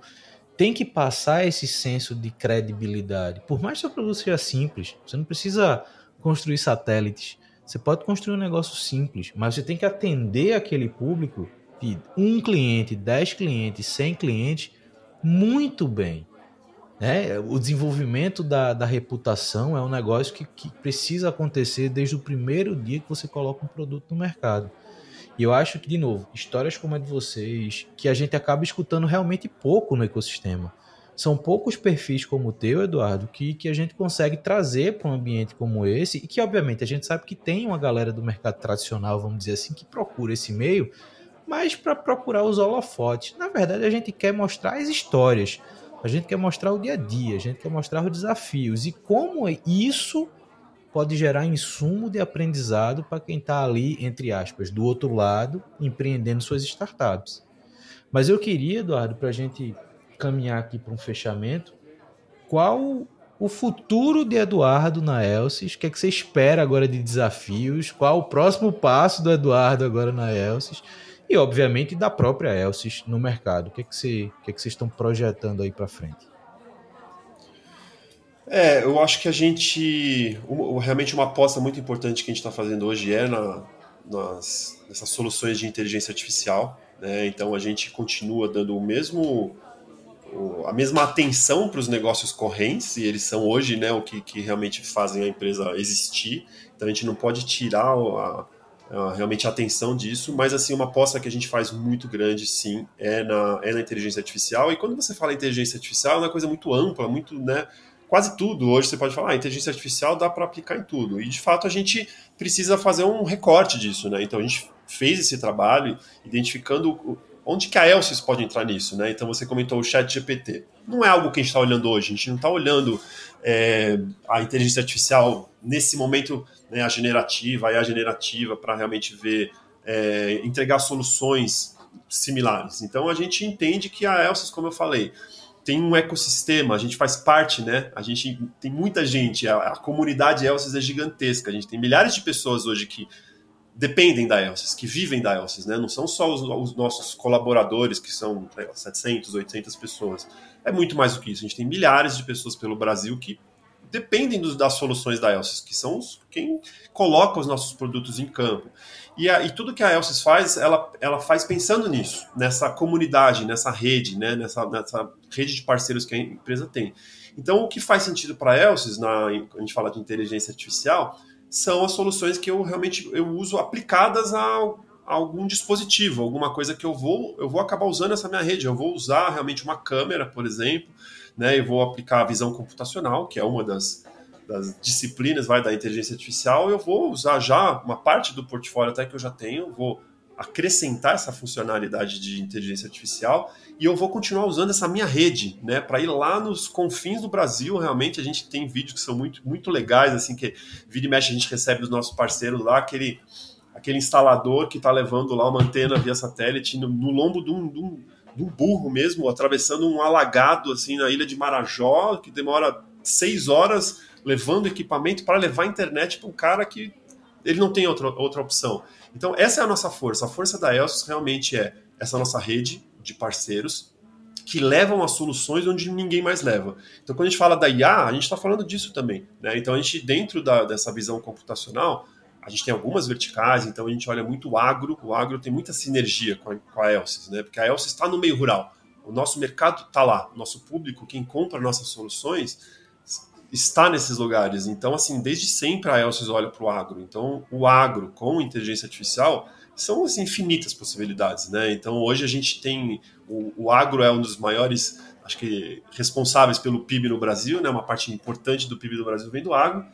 tem que passar esse senso de credibilidade. Por mais que seu produto seja simples, você não precisa construir satélites. Você pode construir um negócio simples, mas você tem que atender aquele público de um cliente, dez clientes, cem clientes muito bem. Né? O desenvolvimento da, da reputação é um negócio que, que precisa acontecer desde o primeiro dia que você coloca um produto no mercado. E eu acho que, de novo, histórias como a de vocês, que a gente acaba escutando realmente pouco no ecossistema. São poucos perfis como o teu, Eduardo, que, que a gente consegue trazer para um ambiente como esse e que, obviamente, a gente sabe que tem uma galera do mercado tradicional, vamos dizer assim, que procura esse meio, mas para procurar os holofotes. Na verdade, a gente quer mostrar as histórias. A gente quer mostrar o dia a dia, a gente quer mostrar os desafios e como isso pode gerar insumo de aprendizado para quem está ali, entre aspas, do outro lado, empreendendo suas startups. Mas eu queria, Eduardo, para a gente caminhar aqui para um fechamento, qual o futuro de Eduardo na Elsis? O que, é que você espera agora de desafios? Qual o próximo passo do Eduardo agora na Elsis? E, obviamente, da própria Elsys no mercado. O que, é que, você, o que, é que vocês estão projetando aí para frente? É, eu acho que a gente. Realmente, uma aposta muito importante que a gente está fazendo hoje é na, nas, nessas soluções de inteligência artificial. Né? Então, a gente continua dando o mesmo. A mesma atenção para os negócios correntes, e eles são hoje né, o que, que realmente fazem a empresa existir. Então a gente não pode tirar a, uh, realmente a atenção disso, mas assim, uma aposta que a gente faz muito grande, sim, é na, é na inteligência artificial. E quando você fala inteligência artificial, é uma coisa muito ampla, muito, né? Quase tudo. Hoje você pode falar, ah, inteligência artificial dá para aplicar em tudo. E de fato a gente precisa fazer um recorte disso, né? Então a gente fez esse trabalho identificando onde que a Elsys pode entrar nisso, né? Então você comentou o chat GPT. Não é algo que a gente está olhando hoje, a gente não está olhando é, a inteligência artificial nesse momento né, a generativa, a generativa, para realmente ver, é, entregar soluções similares. Então a gente entende que a Elsys, como eu falei, tem um ecossistema, a gente faz parte, né? A gente tem muita gente, a, a comunidade Elsys é gigantesca, a gente tem milhares de pessoas hoje que dependem da Elsys, que vivem da Elsys, né? Não são só os, os nossos colaboradores, que são 700, 800 pessoas. É muito mais do que isso. A gente tem milhares de pessoas pelo Brasil que dependem dos, das soluções da Elsys, que são os, quem coloca os nossos produtos em campo. E, a, e tudo que a Elsys faz, ela, ela faz pensando nisso, nessa comunidade, nessa rede, né, nessa, nessa rede de parceiros que a empresa tem. Então, o que faz sentido para a Elsys, na, quando a gente fala de inteligência artificial, são as soluções que eu realmente eu uso aplicadas a algum dispositivo, alguma coisa que eu vou eu vou acabar usando essa minha rede. Eu vou usar realmente uma câmera, por exemplo, né? Eu vou aplicar a visão computacional, que é uma das, das disciplinas vai da inteligência artificial. Eu vou usar já uma parte do portfólio até que eu já tenho, vou acrescentar essa funcionalidade de inteligência artificial e eu vou continuar usando essa minha rede, né, para ir lá nos confins do Brasil. Realmente a gente tem vídeos que são muito, muito legais, assim que vira e mexe a gente recebe dos nossos parceiros lá aquele aquele instalador que está levando lá uma antena via satélite no, no lombo de um, de, um, um, burro mesmo, atravessando um alagado assim na ilha de Marajó, que demora seis horas levando equipamento para levar internet para um cara que ele não tem outra, outra opção. Então, essa é a nossa força. A força da Elsos realmente é essa nossa rede de parceiros que levam as soluções onde ninguém mais leva. Então, quando a gente fala da IA, a gente está falando disso também. Né? Então, a gente, dentro da, dessa visão computacional, a gente tem algumas verticais, então a gente olha muito o agro. O agro tem muita sinergia com a, com a Elsys, né? porque a Elsys está no meio rural. O nosso mercado está lá, o nosso público, quem compra nossas soluções, está nesses lugares. Então, assim, desde sempre a Elsys olha para o agro. Então, o agro com inteligência artificial são assim, infinitas possibilidades, né? Então, hoje a gente tem o, o agro é um dos maiores, acho que responsáveis pelo PIB no Brasil, né? Uma parte importante do PIB do Brasil vem do agro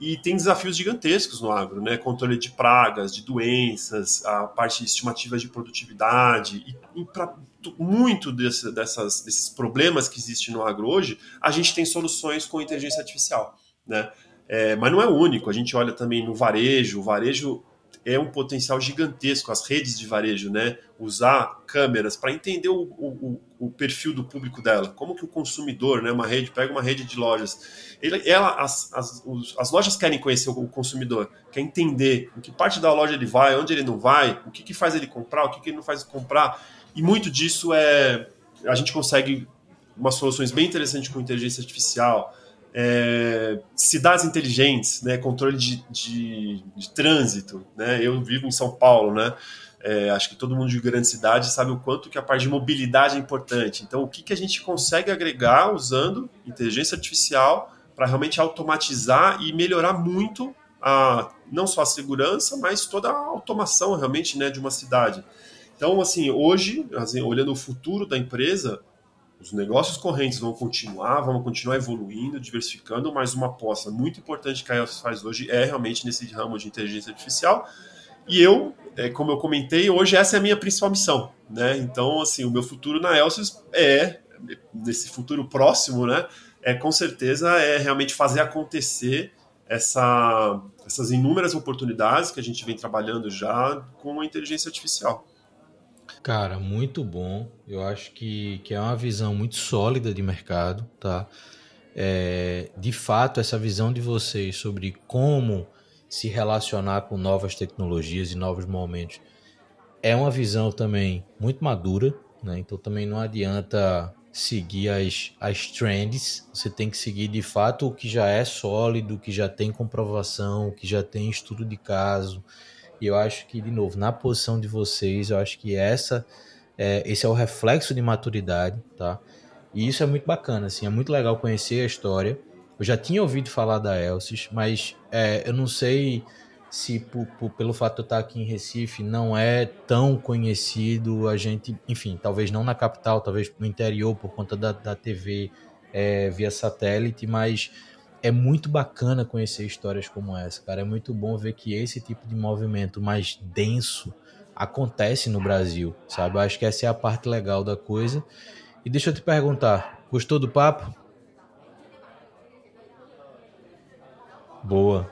e tem desafios gigantescos no agro, né? Controle de pragas, de doenças, a parte estimativa de produtividade e, e para muito desse, dessas, desses problemas que existem no agro hoje, a gente tem soluções com inteligência artificial, né? É, mas não é o único. A gente olha também no varejo. O varejo é um potencial gigantesco, as redes de varejo, né? Usar câmeras para entender o, o, o, perfil do público dela, como que o consumidor, né? Uma rede, pega uma rede de lojas, ele, ela, as, as, as lojas querem conhecer o consumidor, quer entender em que parte da loja ele vai, onde ele não vai, o que, que faz ele comprar, o que, que ele não faz comprar, e muito disso é a gente consegue umas soluções bem interessantes com inteligência artificial, é, cidades inteligentes, né, controle de, de, de, trânsito. Né? Eu vivo em São Paulo, né? É, acho que todo mundo de grande cidade sabe o quanto que a parte de mobilidade é importante. Então, o que, que a gente consegue agregar usando inteligência artificial para realmente automatizar e melhorar muito a, não só a segurança, mas toda a automação realmente né, de uma cidade. Então, assim, hoje, assim, olhando o futuro da empresa, os negócios correntes vão continuar, vão continuar evoluindo, diversificando, mas uma aposta muito importante que a EOS faz hoje é realmente nesse ramo de inteligência artificial. E eu, é, como eu comentei, hoje essa é a minha principal missão, né? Então, assim, o meu futuro na Elsys é, nesse futuro próximo, né? É com certeza é realmente fazer acontecer essa, essas inúmeras oportunidades que a gente vem trabalhando já com a inteligência artificial. Cara, muito bom. Eu acho que, que é uma visão muito sólida de mercado, tá? É, de fato, essa visão de vocês sobre como se relacionar com novas tecnologias e novos momentos é uma visão também muito madura, né? Então também não adianta seguir as, as trends, você tem que seguir de fato o que já é sólido, o que já tem comprovação, o que já tem estudo de caso, e eu acho que, de novo, na posição de vocês, eu acho que essa é, esse é o reflexo de maturidade, tá? E isso é muito bacana, assim, é muito legal conhecer a história. Eu já tinha ouvido falar da Elsys, mas é, eu não sei se pelo fato de eu estar aqui em Recife não é tão conhecido a gente, enfim, talvez não na capital, talvez no interior por conta da, da TV é, via satélite, mas é muito bacana conhecer histórias como essa, cara. É muito bom ver que esse tipo de movimento mais denso acontece no Brasil, sabe? Eu acho que essa é a parte legal da coisa. E deixa eu te perguntar, gostou do papo? Boa,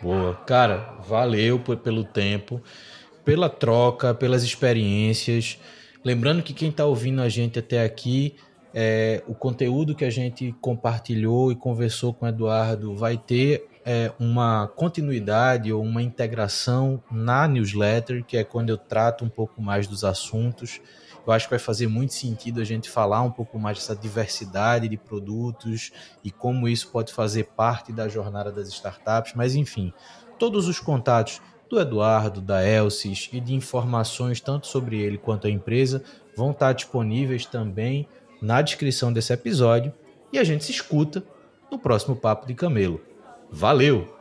boa. Cara, valeu pelo tempo, pela troca, pelas experiências. Lembrando que quem está ouvindo a gente até aqui é, o conteúdo que a gente compartilhou e conversou com o Eduardo vai ter é, uma continuidade ou uma integração na newsletter, que é quando eu trato um pouco mais dos assuntos. Eu acho que vai fazer muito sentido a gente falar um pouco mais dessa diversidade de produtos e como isso pode fazer parte da jornada das startups. Mas, enfim, todos os contatos do Eduardo, da Elsis e de informações tanto sobre ele quanto a empresa vão estar disponíveis também na descrição desse episódio e a gente se escuta no próximo Papo de Camelo. Valeu!